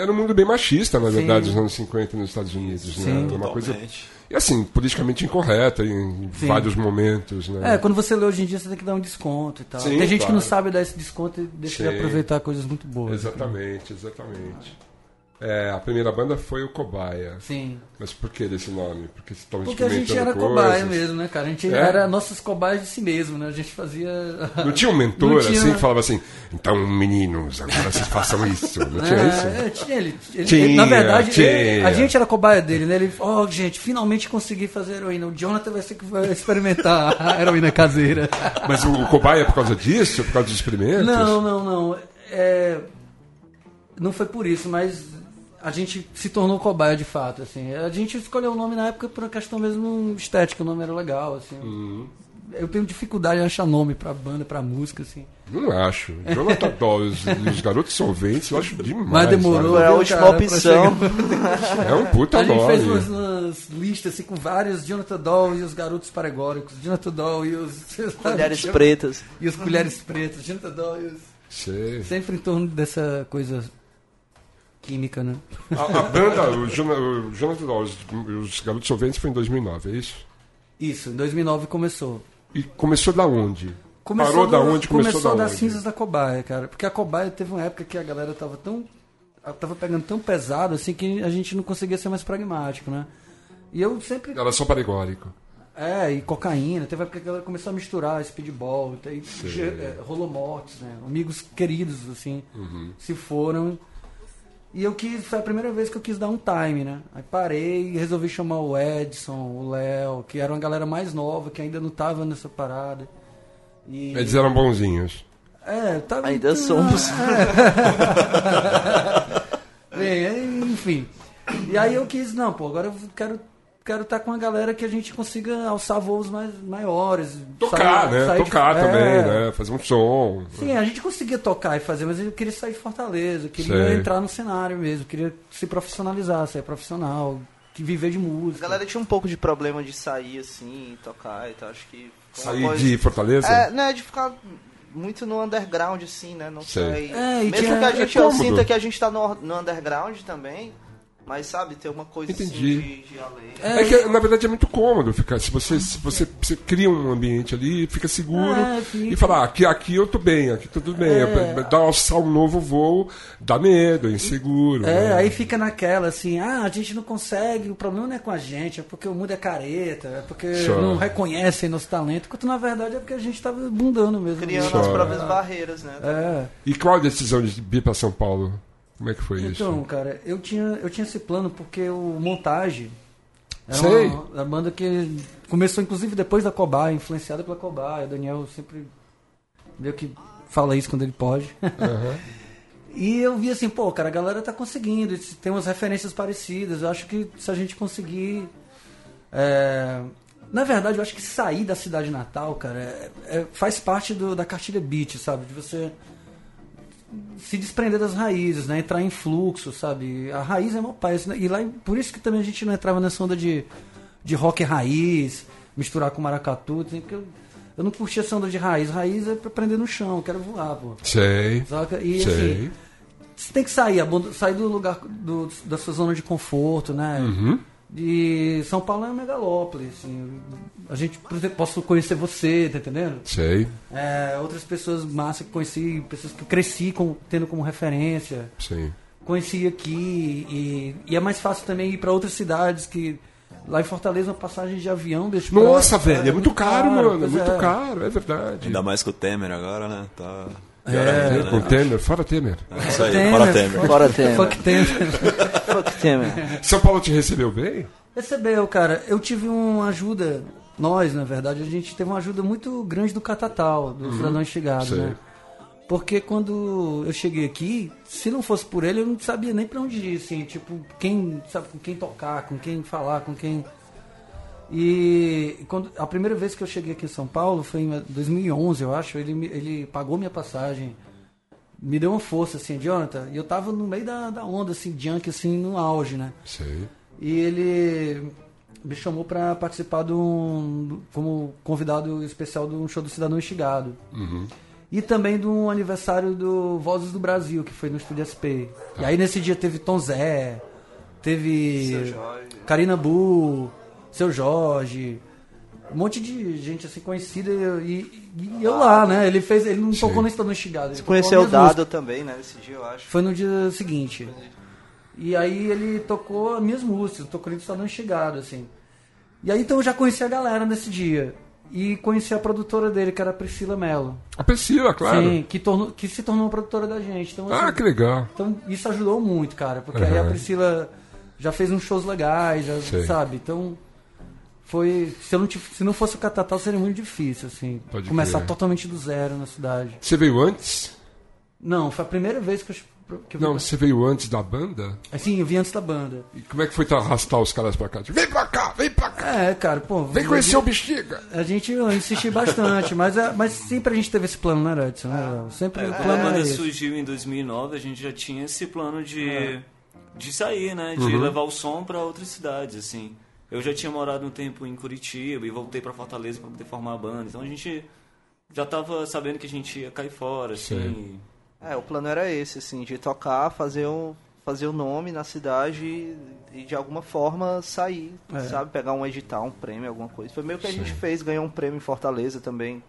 [SPEAKER 1] Era um mundo bem machista, na
[SPEAKER 3] Sim.
[SPEAKER 1] verdade, nos anos 50 nos Estados Unidos. Né?
[SPEAKER 3] Sim.
[SPEAKER 1] Era uma coisa. E assim, politicamente incorreta em
[SPEAKER 3] Sim.
[SPEAKER 1] vários momentos. Né?
[SPEAKER 3] É, quando você lê hoje em dia, você tem que dar um desconto e tal.
[SPEAKER 1] Sim,
[SPEAKER 3] tem gente que
[SPEAKER 1] claro.
[SPEAKER 3] não sabe dar esse desconto e deixa de
[SPEAKER 1] Sim.
[SPEAKER 3] aproveitar coisas muito boas.
[SPEAKER 1] Exatamente, exatamente. É, a primeira banda foi o Cobaia.
[SPEAKER 3] Sim.
[SPEAKER 1] Mas por que desse nome? Porque
[SPEAKER 3] Porque a gente era
[SPEAKER 1] experimentando
[SPEAKER 3] cobaia
[SPEAKER 1] coisas.
[SPEAKER 3] mesmo, né, cara? A gente
[SPEAKER 1] É?
[SPEAKER 3] era nossas cobaias de si mesmo, né? A gente fazia. (laughs)
[SPEAKER 1] Não tinha um mentor
[SPEAKER 3] tinha,
[SPEAKER 1] assim que falava assim, então meninos, agora vocês façam isso. Não tinha (laughs)
[SPEAKER 3] É,
[SPEAKER 1] isso?
[SPEAKER 3] é, tinha ele, ele-
[SPEAKER 1] Tinha,
[SPEAKER 3] ele- Na verdade, ele- a gente era cobaia dele, né? Ele, ó, gente, finalmente consegui fazer heroína. O Jonathan vai ser que vai experimentar a heroína caseira. (laughs)
[SPEAKER 1] Mas o, o cobaia é por causa disso? Por causa dos experimentos?
[SPEAKER 3] Não, não, não. É, não foi por isso, mas a gente se tornou cobaia de fato, assim. A gente escolheu o nome na época por uma questão mesmo estética, o nome era legal, assim.
[SPEAKER 1] Uhum.
[SPEAKER 3] Eu tenho dificuldade em achar nome pra banda, pra música, assim.
[SPEAKER 1] Não acho. Jonathan (laughs) Dawes e os garotos solventes eu acho demais.
[SPEAKER 3] Mas demorou.
[SPEAKER 4] Foi a
[SPEAKER 3] viu,
[SPEAKER 4] última
[SPEAKER 3] cara,
[SPEAKER 4] opção.
[SPEAKER 1] É um puta
[SPEAKER 3] A gente
[SPEAKER 1] nome.
[SPEAKER 3] fez umas, umas listas assim, com vários Jonathan Doll e os garotos paregóricos, Jonathan Doll e os. (laughs)
[SPEAKER 4] Colheres pretas.
[SPEAKER 3] E os colheres pretas, Jonathan Doll e os.
[SPEAKER 1] Sei.
[SPEAKER 3] Sempre em torno dessa coisa química, né?
[SPEAKER 1] A, a banda, o, Jona- o Jonathan Dawes e os garotos solventes foi em 2009, é isso?
[SPEAKER 3] Isso, em 2009 começou.
[SPEAKER 1] E começou da onde?
[SPEAKER 3] Começou
[SPEAKER 1] Parou da
[SPEAKER 3] do-
[SPEAKER 1] onde? Começou, da
[SPEAKER 3] das
[SPEAKER 1] onde?
[SPEAKER 3] cinzas da cobaia, cara. Porque a cobaia teve uma época que a galera tava tão. tava pegando tão pesado assim que a gente não conseguia ser mais pragmático, né? E eu sempre.
[SPEAKER 1] Era só paregórico.
[SPEAKER 3] É, e cocaína. Teve época que a galera começou a misturar speedball. Ge- é, rolou mortes, né? Amigos queridos, assim, se foram. E eu quis, foi a primeira vez que eu quis dar um time, né? Aí parei e resolvi chamar o Edson, o Léo, que era uma galera mais nova, que ainda não tava nessa parada. E,
[SPEAKER 1] Eles eram bonzinhos.
[SPEAKER 3] é, tava.
[SPEAKER 4] Ainda somos. (laughs)
[SPEAKER 3] Bem, aí, enfim. E aí eu quis, não, pô, agora eu quero quero estar com a galera que a gente consiga alçar voos mais, maiores.
[SPEAKER 1] Tocar,
[SPEAKER 3] sair-
[SPEAKER 1] né?
[SPEAKER 3] sair de-
[SPEAKER 1] Tocar
[SPEAKER 3] é.
[SPEAKER 1] também, né? Fazer um som.
[SPEAKER 3] Sim, a gente conseguia tocar e fazer, mas eu queria sair de Fortaleza, eu queria
[SPEAKER 1] Sei.
[SPEAKER 3] entrar no cenário mesmo, eu queria se profissionalizar, ser profissional, que viver de
[SPEAKER 4] A
[SPEAKER 3] música.
[SPEAKER 4] galera tinha um pouco de problema de sair assim, tocar e tal. Acho que.
[SPEAKER 1] Sair
[SPEAKER 4] coisa-
[SPEAKER 1] de Fortaleza?
[SPEAKER 4] É, né, de ficar muito no underground, assim, né? Não
[SPEAKER 1] Sei.
[SPEAKER 4] sei.
[SPEAKER 3] É, e
[SPEAKER 4] Mesmo
[SPEAKER 3] tinha-
[SPEAKER 4] que a
[SPEAKER 1] é
[SPEAKER 4] gente
[SPEAKER 1] cômodo.
[SPEAKER 4] sinta que a gente tá no, no underground também, mas sabe, tem uma coisa
[SPEAKER 1] Entendi.
[SPEAKER 4] assim de, de além.
[SPEAKER 1] É que, na verdade, é muito cômodo ficar. Se você, se você, você cria um ambiente ali, fica seguro
[SPEAKER 3] É, fica.
[SPEAKER 1] e fala, ah, aqui, aqui eu tô bem, aqui tudo bem.
[SPEAKER 3] É.
[SPEAKER 1] Dar alçar um novo voo dá medo, é inseguro.
[SPEAKER 3] É,
[SPEAKER 1] né?
[SPEAKER 3] aí fica naquela assim, ah, a gente não consegue, o problema não é com a gente, é porque o mundo é careta, é porque
[SPEAKER 1] Só.
[SPEAKER 3] não reconhecem nosso talento, quando na verdade é porque a gente tava bundando mesmo.
[SPEAKER 4] Criando
[SPEAKER 1] Só.
[SPEAKER 4] as próprias barreiras, né?
[SPEAKER 3] É.
[SPEAKER 1] E qual a decisão de vir para São Paulo? Como é que foi
[SPEAKER 3] Então,
[SPEAKER 1] isso?
[SPEAKER 3] cara, eu tinha, eu tinha esse plano porque o Montage era
[SPEAKER 1] Sei.
[SPEAKER 3] uma, uma banda que começou inclusive depois da Cobaia, influenciada pela Cobaia. O Daniel sempre meio que fala isso quando ele pode. (laughs) E eu vi assim, pô, cara, a galera tá conseguindo, tem umas referências parecidas. Eu acho que se a gente conseguir. é, Na verdade, eu acho que sair da cidade natal, cara, é- é- faz parte do- da cartilha beat, sabe? De você se desprender das raízes, né? Entrar em fluxo, sabe? A raiz é meu pai. E lá, por isso que também a gente não entrava nessa onda de, de rock raiz, misturar com maracatu, assim, porque eu, eu não curtia essa onda de raiz. Raiz é pra prender no chão, eu quero voar, pô.
[SPEAKER 1] Sei.
[SPEAKER 3] Saca? E
[SPEAKER 1] Sei.
[SPEAKER 3] assim, você tem que sair, sair do lugar do- da sua zona de conforto, né?
[SPEAKER 1] Uhum.
[SPEAKER 3] E São Paulo é uma megalópole, assim. A gente, por exemplo, posso conhecer você, tá entendendo?
[SPEAKER 1] Sei.
[SPEAKER 3] É, outras pessoas massa que conheci, pessoas que eu cresci com, tendo como referência.
[SPEAKER 1] Sim.
[SPEAKER 3] Conheci aqui e, e é mais fácil também ir para outras cidades que lá em Fortaleza uma passagem de avião pra-
[SPEAKER 1] Nossa, velho, é muito caro, mano. É muito
[SPEAKER 3] é.
[SPEAKER 1] caro, é verdade.
[SPEAKER 5] Ainda mais com o Temer agora, né? Tá.
[SPEAKER 1] É,
[SPEAKER 5] pior ainda,
[SPEAKER 1] com
[SPEAKER 5] né?
[SPEAKER 1] Temer, fora Temer.
[SPEAKER 5] É Isso aí,
[SPEAKER 3] Temer,
[SPEAKER 5] fora Temer.
[SPEAKER 4] Fora Temer.
[SPEAKER 3] Fuck Temer.
[SPEAKER 4] Fuck Temer.
[SPEAKER 1] São Paulo te recebeu bem?
[SPEAKER 3] Recebeu, cara. Eu tive uma ajuda, nós, na verdade, a gente teve uma ajuda muito grande do Catatal, do Cidadão Instigado,
[SPEAKER 1] sei.
[SPEAKER 3] né? Porque quando eu cheguei aqui, se não fosse por ele, eu não sabia nem pra onde ir, assim, tipo, quem, sabe, com quem tocar, com quem falar, com quem... E quando, a primeira vez que eu cheguei aqui em São Paulo foi em 2011, eu acho, ele, ele pagou minha passagem, me deu uma força, assim, Jonathan, e eu tava no meio da, da onda, assim, junk, assim, no auge, né?
[SPEAKER 1] Sei.
[SPEAKER 3] E ele me chamou para participar de um, como convidado especial de um show do Cidadão Instigado. E também de um aniversário do Vozes do Brasil, que foi no Estúdio SP. E aí nesse dia teve Tom Zé, teve
[SPEAKER 4] Seu Jorge.
[SPEAKER 3] Karina Bu, Seu Jorge, um monte de gente assim conhecida e, e eu lá, né? Ele fez, ele não
[SPEAKER 1] Sim.
[SPEAKER 3] tocou no Cidadão Instigado. ele
[SPEAKER 4] Você conheceu o
[SPEAKER 3] minhas músicas.
[SPEAKER 4] Dado também, né? Nesse dia, eu acho.
[SPEAKER 3] Foi no dia seguinte. E aí ele tocou as minhas músicas, tocou ele Cidadão Instigado, assim. E aí então eu já conheci a galera nesse dia. E conheci a produtora dele, que era a Priscila Mello.
[SPEAKER 1] A Priscila, claro.
[SPEAKER 3] Sim, que, tornou, que se tornou produtora da gente. Então,
[SPEAKER 1] Ah,
[SPEAKER 3] assim,
[SPEAKER 1] que legal.
[SPEAKER 3] então isso ajudou muito, cara. Porque aí a
[SPEAKER 1] Uhum.
[SPEAKER 3] Priscila já fez uns shows legais, já, sabe? Então foi. Se, eu não, se não fosse o Catatal, seria muito difícil, assim.
[SPEAKER 1] Pode
[SPEAKER 3] começar
[SPEAKER 1] crer.
[SPEAKER 3] totalmente do zero na cidade.
[SPEAKER 1] Você veio antes?
[SPEAKER 3] Não, foi a primeira vez que eu, que eu
[SPEAKER 1] Não,
[SPEAKER 3] vi.
[SPEAKER 1] você veio antes da banda?
[SPEAKER 3] Assim, eu vi antes da banda.
[SPEAKER 1] E como é que foi tu arrastar os caras pra cá? Tipo, Vem pra cá, vem pra cá.
[SPEAKER 3] É, cara, pô.
[SPEAKER 1] Vem conhecer o Bexiga.
[SPEAKER 3] A gente eu insisti bastante, mas, é- mas sempre a gente teve esse plano, né, Edson? Né? Sempre o
[SPEAKER 7] Quando a
[SPEAKER 3] plano esse.
[SPEAKER 7] surgiu em 2009, a gente já tinha esse plano de,
[SPEAKER 3] É.
[SPEAKER 7] de sair, né? De
[SPEAKER 3] Uhum.
[SPEAKER 7] levar o som para outras cidades, assim. Eu já tinha morado um tempo em Curitiba e voltei para Fortaleza para poder formar a banda. Então a gente já tava sabendo que a gente ia cair fora, assim.
[SPEAKER 4] É, o plano era esse, assim, de tocar, fazer um fazer o nome na cidade e, e de alguma forma sair,
[SPEAKER 3] É.
[SPEAKER 4] sabe? Pegar um edital, um prêmio, alguma coisa. Foi meio que a gente fez, ganhou um prêmio em Fortaleza também.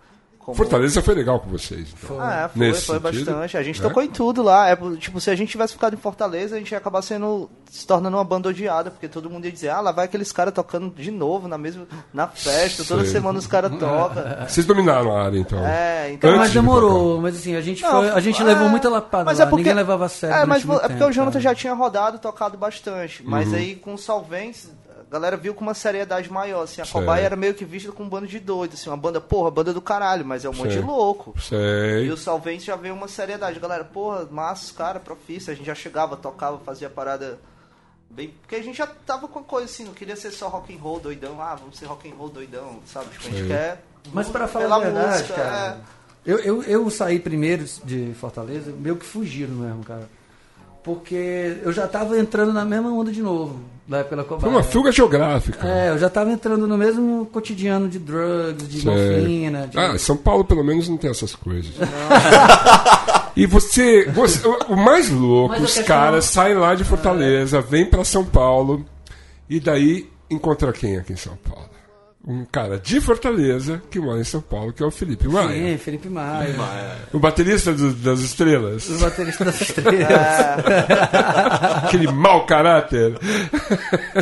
[SPEAKER 4] Como-
[SPEAKER 1] Fortaleza foi legal com vocês. Então.
[SPEAKER 4] Ah, foi,
[SPEAKER 1] Nesse
[SPEAKER 4] foi
[SPEAKER 1] sentido,
[SPEAKER 4] bastante. A gente
[SPEAKER 1] né?
[SPEAKER 4] tocou em tudo lá. É, tipo, se a gente tivesse ficado em Fortaleza, a gente ia acabar sendo. se tornando uma banda odiada, porque todo mundo ia dizer, ah, lá vai aqueles caras tocando de novo na mesma. na festa, toda
[SPEAKER 1] Sei.
[SPEAKER 4] semana os caras tocam.
[SPEAKER 1] Vocês dominaram a área, então.
[SPEAKER 4] É, então.
[SPEAKER 1] Antes
[SPEAKER 3] Mas
[SPEAKER 1] de
[SPEAKER 3] demorou, mas assim, a gente,
[SPEAKER 4] Não,
[SPEAKER 3] foi, a gente
[SPEAKER 4] é,
[SPEAKER 3] levou muita lapada
[SPEAKER 4] mas
[SPEAKER 3] lá,
[SPEAKER 4] é porque-
[SPEAKER 3] ninguém levava a sério
[SPEAKER 4] É, mas é porque
[SPEAKER 3] tempo,
[SPEAKER 4] o Jonathan
[SPEAKER 3] cara.
[SPEAKER 4] já tinha rodado, tocado bastante. Mas
[SPEAKER 1] Uhum.
[SPEAKER 4] aí com o Solventes, galera viu com uma seriedade maior. Assim, a
[SPEAKER 1] Sei.
[SPEAKER 4] Cobaia era meio que vista como um bando de doidos. Assim, uma banda, porra, banda do caralho, mas é um monte
[SPEAKER 1] Sei.
[SPEAKER 4] de louco. E
[SPEAKER 1] Sei.
[SPEAKER 4] o Solventes já veio uma seriedade. Galera, porra, massa, os caras, profissa. A gente já chegava, tocava, fazia parada bem. Porque a gente já tava com a coisa assim, não queria ser só rock and roll doidão. Ah, vamos ser rock and roll doidão, sabe? Tipo, a gente quer.
[SPEAKER 3] Mas pra falar
[SPEAKER 4] pela
[SPEAKER 3] a verdade,
[SPEAKER 4] música,
[SPEAKER 3] cara,
[SPEAKER 4] é.
[SPEAKER 3] eu, eu, eu saí primeiro de Fortaleza, meio que fugiram mesmo, cara. Porque eu já tava entrando na mesma onda de novo, da época da
[SPEAKER 1] Foi
[SPEAKER 3] cobaia.
[SPEAKER 1] uma fuga geográfica.
[SPEAKER 3] É, eu já tava entrando no mesmo cotidiano de drugs, de morfina, de...
[SPEAKER 1] Ah, São Paulo pelo menos não tem essas coisas. e você, você- o- mais louco, os caras saem lá de Fortaleza, vêm pra São Paulo e daí encontra quem aqui em São Paulo? Um cara de Fortaleza que mora em São Paulo, que é o Felipe Maia.
[SPEAKER 3] Sim, Felipe Maia.
[SPEAKER 1] O baterista do- das estrelas.
[SPEAKER 3] Os bateristas das estrelas. (laughs)
[SPEAKER 1] Aquele mau caráter.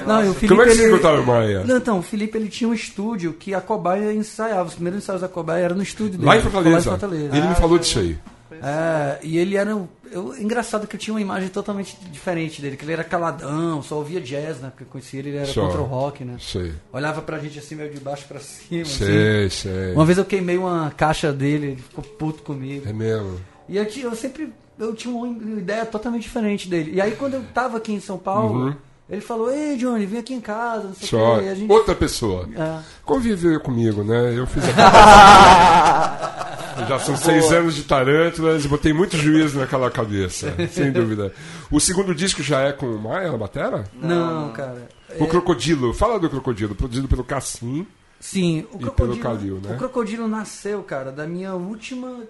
[SPEAKER 3] Não, o Felipe,
[SPEAKER 1] Como é que você
[SPEAKER 3] ele-
[SPEAKER 1] encontraram o Maia?
[SPEAKER 3] Não, então, o Felipe ele tinha um estúdio que a cobaia ensaiava. Os primeiros ensaios da cobaia era no estúdio dele.
[SPEAKER 1] Lá em
[SPEAKER 3] Lá
[SPEAKER 1] Fortaleza.
[SPEAKER 3] em Fortaleza.
[SPEAKER 1] Ele me falou disso aí.
[SPEAKER 3] É, e ele era. um- Eu, engraçado que eu tinha uma imagem totalmente diferente dele, que ele era caladão, só ouvia jazz, né? Porque eu conheci ele, ele era
[SPEAKER 1] Só.
[SPEAKER 3] contra o rock, né?
[SPEAKER 1] Sei.
[SPEAKER 3] Olhava pra gente assim, meio de baixo pra (laughs) cima. assim.
[SPEAKER 1] Sei, sei.
[SPEAKER 3] Uma vez eu queimei uma caixa dele, ele ficou puto comigo.
[SPEAKER 1] É mesmo.
[SPEAKER 3] E eu, eu sempre. Eu tinha uma ideia totalmente diferente dele. E aí quando eu tava aqui em São Paulo, ele falou, ei Johnny, vem aqui em casa, não sei o
[SPEAKER 1] Uhum. Só.
[SPEAKER 3] quê. E a gente-
[SPEAKER 1] Outra pessoa.
[SPEAKER 3] É.
[SPEAKER 1] Conviveu comigo, né? Eu fiz a (laughs) Já são seis anos de tarântulas e botei muito juízo naquela cabeça, (laughs) sem dúvida. O segundo disco já é com o Maia na batera?
[SPEAKER 3] Não, cara.
[SPEAKER 1] O Crocodilo. Fala do Crocodilo, produzido pelo Cassim.
[SPEAKER 3] Sim, o
[SPEAKER 1] E pelo
[SPEAKER 3] crocodilo,
[SPEAKER 1] Calil, né?
[SPEAKER 3] o crocodilo nasceu, cara, da minha última,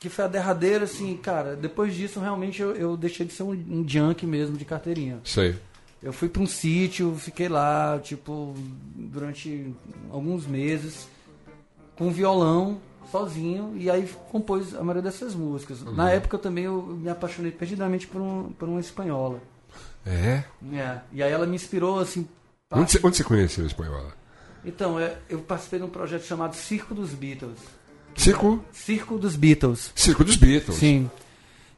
[SPEAKER 3] que foi a derradeira, assim, cara. Depois disso, realmente, eu, eu deixei de ser um, um junk mesmo de carteirinha.
[SPEAKER 1] Sei.
[SPEAKER 3] Eu fui pra um sítio, fiquei lá, tipo, durante alguns meses, com violão, sozinho, e aí compôs a maioria dessas músicas.
[SPEAKER 1] Uhum.
[SPEAKER 3] Na época eu também eu me apaixonei perdidamente por, um, por uma espanhola.
[SPEAKER 1] É?
[SPEAKER 3] É, e aí ela me inspirou, assim.
[SPEAKER 1] Onde você, onde você conheceu a espanhola?
[SPEAKER 3] Então, é, eu participei de um projeto chamado Circo dos Beatles.
[SPEAKER 1] Circo,
[SPEAKER 3] Circo dos Beatles.
[SPEAKER 1] Circo dos Beatles.
[SPEAKER 3] Sim.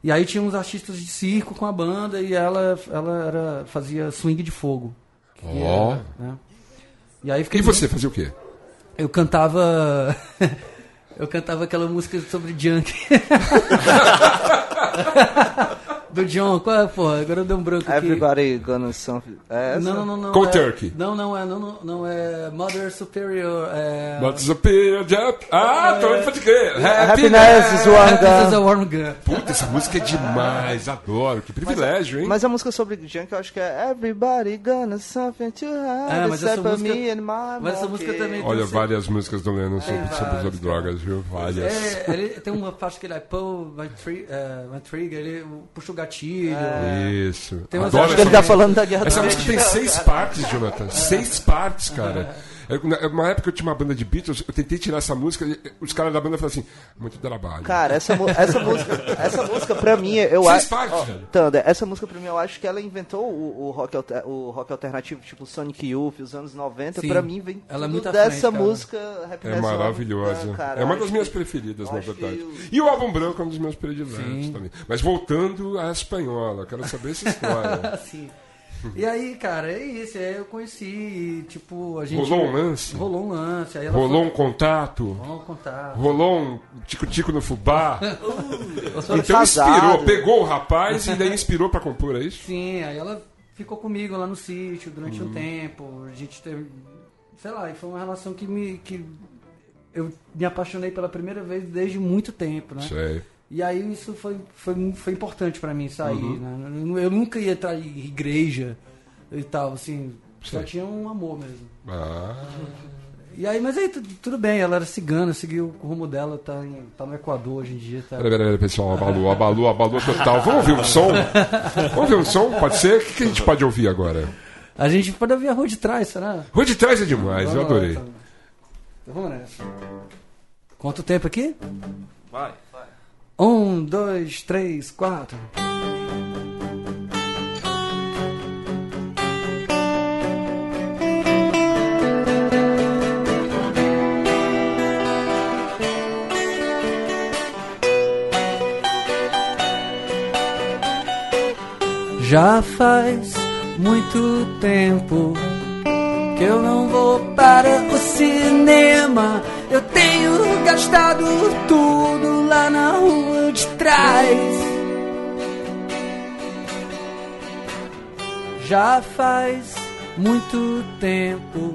[SPEAKER 3] E aí tinha uns artistas de circo com a banda e ela, ela era, fazia swing de fogo.
[SPEAKER 1] Ó.
[SPEAKER 3] era, né? E aí fiquei
[SPEAKER 1] E você fazia o quê?
[SPEAKER 3] Eu cantava. (laughs) eu cantava aquela música sobre junk. (laughs) Do John, qual é, porra? Agora eu dei um branco aqui.
[SPEAKER 4] Everybody gonna something. É essa?
[SPEAKER 3] Não, não, não, não.
[SPEAKER 1] Cold
[SPEAKER 3] é,
[SPEAKER 1] Turkey.
[SPEAKER 3] Não, não é, não, não, não é Mother Superior, é.
[SPEAKER 1] What's a period up? Ah, tô pode crer.
[SPEAKER 4] Happiness is one
[SPEAKER 3] Happiness is a
[SPEAKER 4] gun.
[SPEAKER 3] Warm Gun.
[SPEAKER 1] Puta, essa música é demais, adoro. Que privilégio, hein?
[SPEAKER 4] Mas a música sobre junk eu acho que é Everybody gonna something to have
[SPEAKER 3] É, mas essa
[SPEAKER 4] except for
[SPEAKER 3] música-
[SPEAKER 4] me and my
[SPEAKER 3] mas essa música também-
[SPEAKER 1] Olha, várias músicas do Lennon sobre,
[SPEAKER 3] Tem
[SPEAKER 1] sobre,
[SPEAKER 3] várias,
[SPEAKER 1] sobre drogas, viu? Várias.
[SPEAKER 3] É, ele tem uma parte que ele é pull my, tri é, my trigger, ele puxa o gatilho.
[SPEAKER 1] Isso.
[SPEAKER 3] Tem umas
[SPEAKER 1] Adoro
[SPEAKER 4] Acho que
[SPEAKER 1] essa
[SPEAKER 4] ele tá falando da guerra
[SPEAKER 1] Essa música tem seis partes, Jonathan. Seis partes, cara. (laughs) É, na- Uma época eu tinha uma banda de Beatles, eu tentei tirar essa música, e os caras da banda falaram assim, muito trabalho.
[SPEAKER 4] Cara, essa, essa música, essa música pra mim, eu acho.
[SPEAKER 1] velho.
[SPEAKER 4] Thunder, essa música pra mim, eu acho que ela inventou o, o rock, alter- o rock alternativo, tipo Sonic Youth, os anos 90.
[SPEAKER 3] Sim,
[SPEAKER 4] pra mim, vem
[SPEAKER 3] ela é
[SPEAKER 4] tudo
[SPEAKER 3] muito
[SPEAKER 4] dessa
[SPEAKER 3] frente, cara.
[SPEAKER 4] música
[SPEAKER 1] É maravilhosa.
[SPEAKER 4] Cara.
[SPEAKER 1] é uma das minhas
[SPEAKER 4] que-
[SPEAKER 1] preferidas,
[SPEAKER 4] eu
[SPEAKER 1] na verdade.
[SPEAKER 4] o-
[SPEAKER 1] E o álbum branco é um dos meus prediletos
[SPEAKER 3] Sim.
[SPEAKER 1] também. Mas voltando à espanhola, quero saber essa história. (laughs)
[SPEAKER 3] Assim. E aí, cara, é isso. Aí eu conheci e, tipo, a gente.
[SPEAKER 1] Rolou um lance?
[SPEAKER 3] Rolou um lance. Aí ela
[SPEAKER 1] Rolou um contato?
[SPEAKER 3] Vamos contar.
[SPEAKER 1] Rolou um tico-tico no fubá? (laughs) então
[SPEAKER 4] casado.
[SPEAKER 1] inspirou, pegou o rapaz e daí inspirou pra compor, é isso?
[SPEAKER 3] Sim, aí ela ficou comigo lá no sítio durante
[SPEAKER 1] Uhum.
[SPEAKER 3] um tempo. A gente teve. Sei lá, e foi uma relação que me. Que eu me apaixonei pela primeira vez desde muito tempo, né?
[SPEAKER 1] Sei.
[SPEAKER 3] E aí isso foi, foi, foi importante pra mim sair,
[SPEAKER 1] Uhum.
[SPEAKER 3] né? Eu, eu nunca ia entrar em igreja e tal, assim. Só tinha um amor mesmo.
[SPEAKER 1] Ah,
[SPEAKER 3] E aí, mas aí tu- tudo bem, ela era cigana, seguiu o rumo dela, tá, em- tá no Equador hoje em dia. Tá...
[SPEAKER 1] peraí, peraí, pessoal, abalou, abalou, abalou total. Vamos ouvir um som? Vamos ouvir um som? Pode ser? O que, que a gente pode ouvir agora?
[SPEAKER 3] A gente pode ouvir a rua de trás, será?
[SPEAKER 1] Rua de trás é demais, eu
[SPEAKER 3] Vamos lá,
[SPEAKER 1] adorei.
[SPEAKER 3] então. Então vamos nessa. Quanto tempo aqui?
[SPEAKER 7] Vai.
[SPEAKER 3] Um, dois, três, quatro. Já faz muito tempo que eu não vou para o cinema. Eu tenho gastado tudo lá na rua de trás. Já faz muito tempo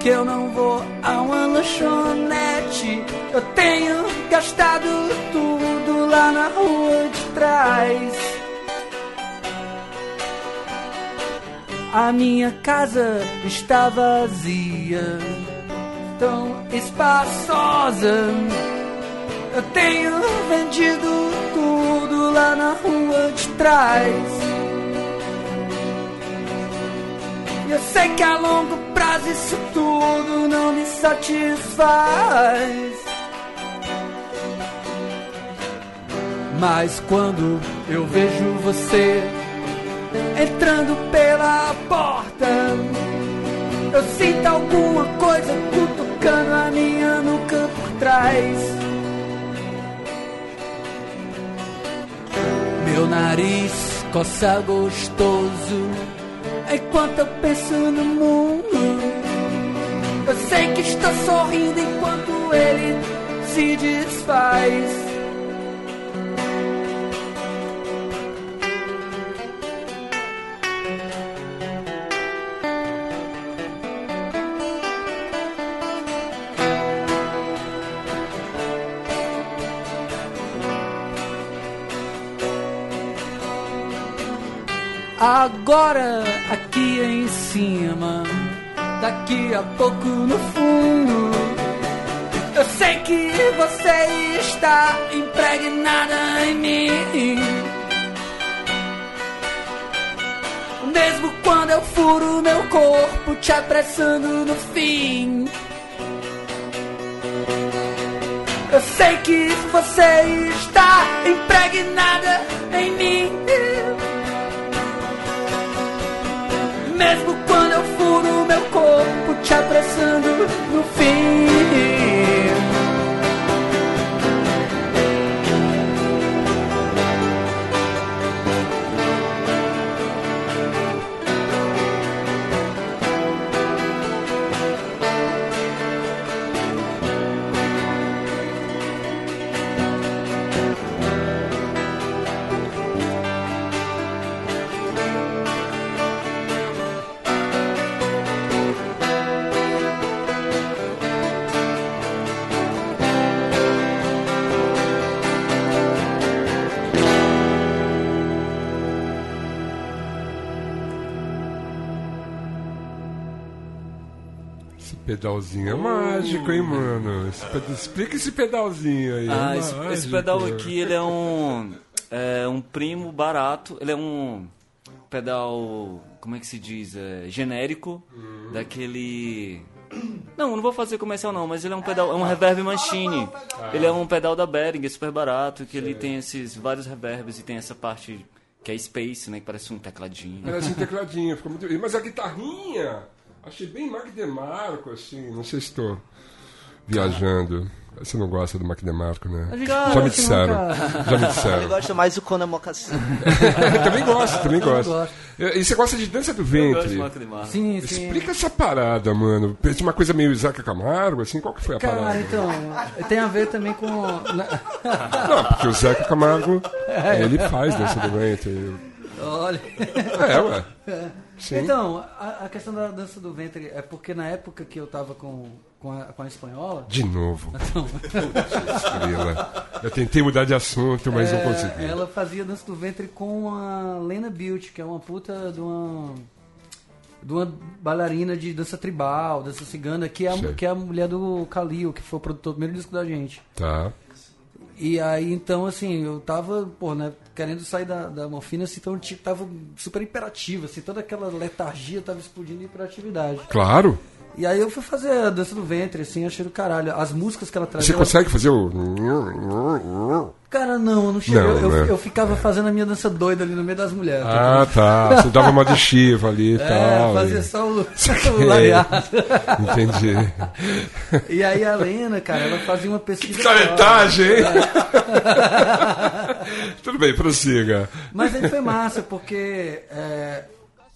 [SPEAKER 3] que eu não vou a uma lanchonete. Eu tenho gastado tudo lá na rua de trás. A minha casa está vazia, tão espaçosa. Eu tenho vendido tudo lá na rua de trás. E Eu sei que a longo prazo isso tudo não me satisfaz. Mas quando eu vejo você entrando pela porta, eu sinto alguma coisa cutucando a minha nuca por trás. Meu nariz coça gostoso enquanto eu penso no mundo. Eu sei que estou sorrindo enquanto ele se desfaz. Agora aqui em cima, daqui a pouco no fundo. Eu sei que você está impregnada em mim. Mesmo quando eu furo meu corpo, te apressando no fim. Eu sei que você está impregnada
[SPEAKER 1] pedalzinho é mágico, hein, mano? Esse ped- Explica esse pedalzinho aí.
[SPEAKER 7] Ah,
[SPEAKER 1] é
[SPEAKER 7] esse, esse pedal aqui, ele é um, é um primo barato. Ele é um pedal, como é que se diz? É, genérico, daquele... Não, não vou fazer comercial não, mas ele é um pedal, é um reverb machine. Ele é um pedal da Behringer, super barato, que ele tem esses vários reverbs e tem essa parte que é space, né, que parece um tecladinho.
[SPEAKER 1] Parece um (laughs) tecladinho, ficou muito. Mas a guitarrinha, achei bem Mac DeMarco, assim. Não sei se estou viajando. Você não gosta do Mac DeMarco, né?
[SPEAKER 3] Eu digo,
[SPEAKER 1] Já me
[SPEAKER 3] você
[SPEAKER 1] disseram.
[SPEAKER 3] nunca-
[SPEAKER 1] Já me disseram.
[SPEAKER 4] gosta mais do Conan Mocassin. (laughs)
[SPEAKER 1] também gosto, também gosto.
[SPEAKER 3] gosto.
[SPEAKER 1] E você gosta de dança do
[SPEAKER 7] Eu gosto de
[SPEAKER 1] ventre?
[SPEAKER 7] Marco.
[SPEAKER 3] Sim, sim.
[SPEAKER 1] Explica essa parada, mano. Pensa uma coisa meio Isaac Camargo, assim, qual que foi a
[SPEAKER 3] Cara,
[SPEAKER 1] parada?
[SPEAKER 3] então, tem a ver também com.
[SPEAKER 1] Não, porque o Zeca Camargo, (laughs) ele faz dança do ventre.
[SPEAKER 3] Olha.
[SPEAKER 1] É, ué. Sim.
[SPEAKER 3] Então, a, a questão da dança do ventre é porque na época que eu tava com, com, a, com a espanhola.
[SPEAKER 1] De novo. (laughs) Estrela. Eu tentei mudar de assunto, mas não
[SPEAKER 3] é,
[SPEAKER 1] consegui.
[SPEAKER 3] ela fazia dança do ventre com a Lena Beauty, que é uma puta de uma. de uma bailarina de dança tribal, dança cigana, que é, a,
[SPEAKER 1] Sei.
[SPEAKER 3] que é a mulher do Kalil, que foi o produtor do primeiro disco da gente.
[SPEAKER 1] Tá.
[SPEAKER 3] E aí, então, assim, eu tava, pô, né, querendo sair da, da morfina, assim, então eu ti- tava super imperativo, assim, toda aquela letargia tava explodindo em hiperatividade.
[SPEAKER 1] Claro.
[SPEAKER 3] E aí eu fui fazer a dança do ventre, assim, achei do caralho. As músicas que ela trazia.
[SPEAKER 1] Você
[SPEAKER 3] ela-
[SPEAKER 1] consegue fazer o.
[SPEAKER 3] Cara, não, eu não cheguei.
[SPEAKER 1] Não,
[SPEAKER 3] eu, eu-
[SPEAKER 1] né?
[SPEAKER 3] eu ficava fazendo a minha dança doida ali no meio das mulheres.
[SPEAKER 1] Ah, tá. Você dava uma de chiva ali e
[SPEAKER 3] é,
[SPEAKER 1] tal.
[SPEAKER 3] fazia
[SPEAKER 1] e-
[SPEAKER 3] só o, (laughs) (laughs) o. (laughs)
[SPEAKER 1] Entendi.
[SPEAKER 3] E aí a Lena, cara, ela fazia uma pesquisa.
[SPEAKER 1] Caretagem, hein? Tudo bem, prossiga.
[SPEAKER 3] Mas aí foi massa, porque é,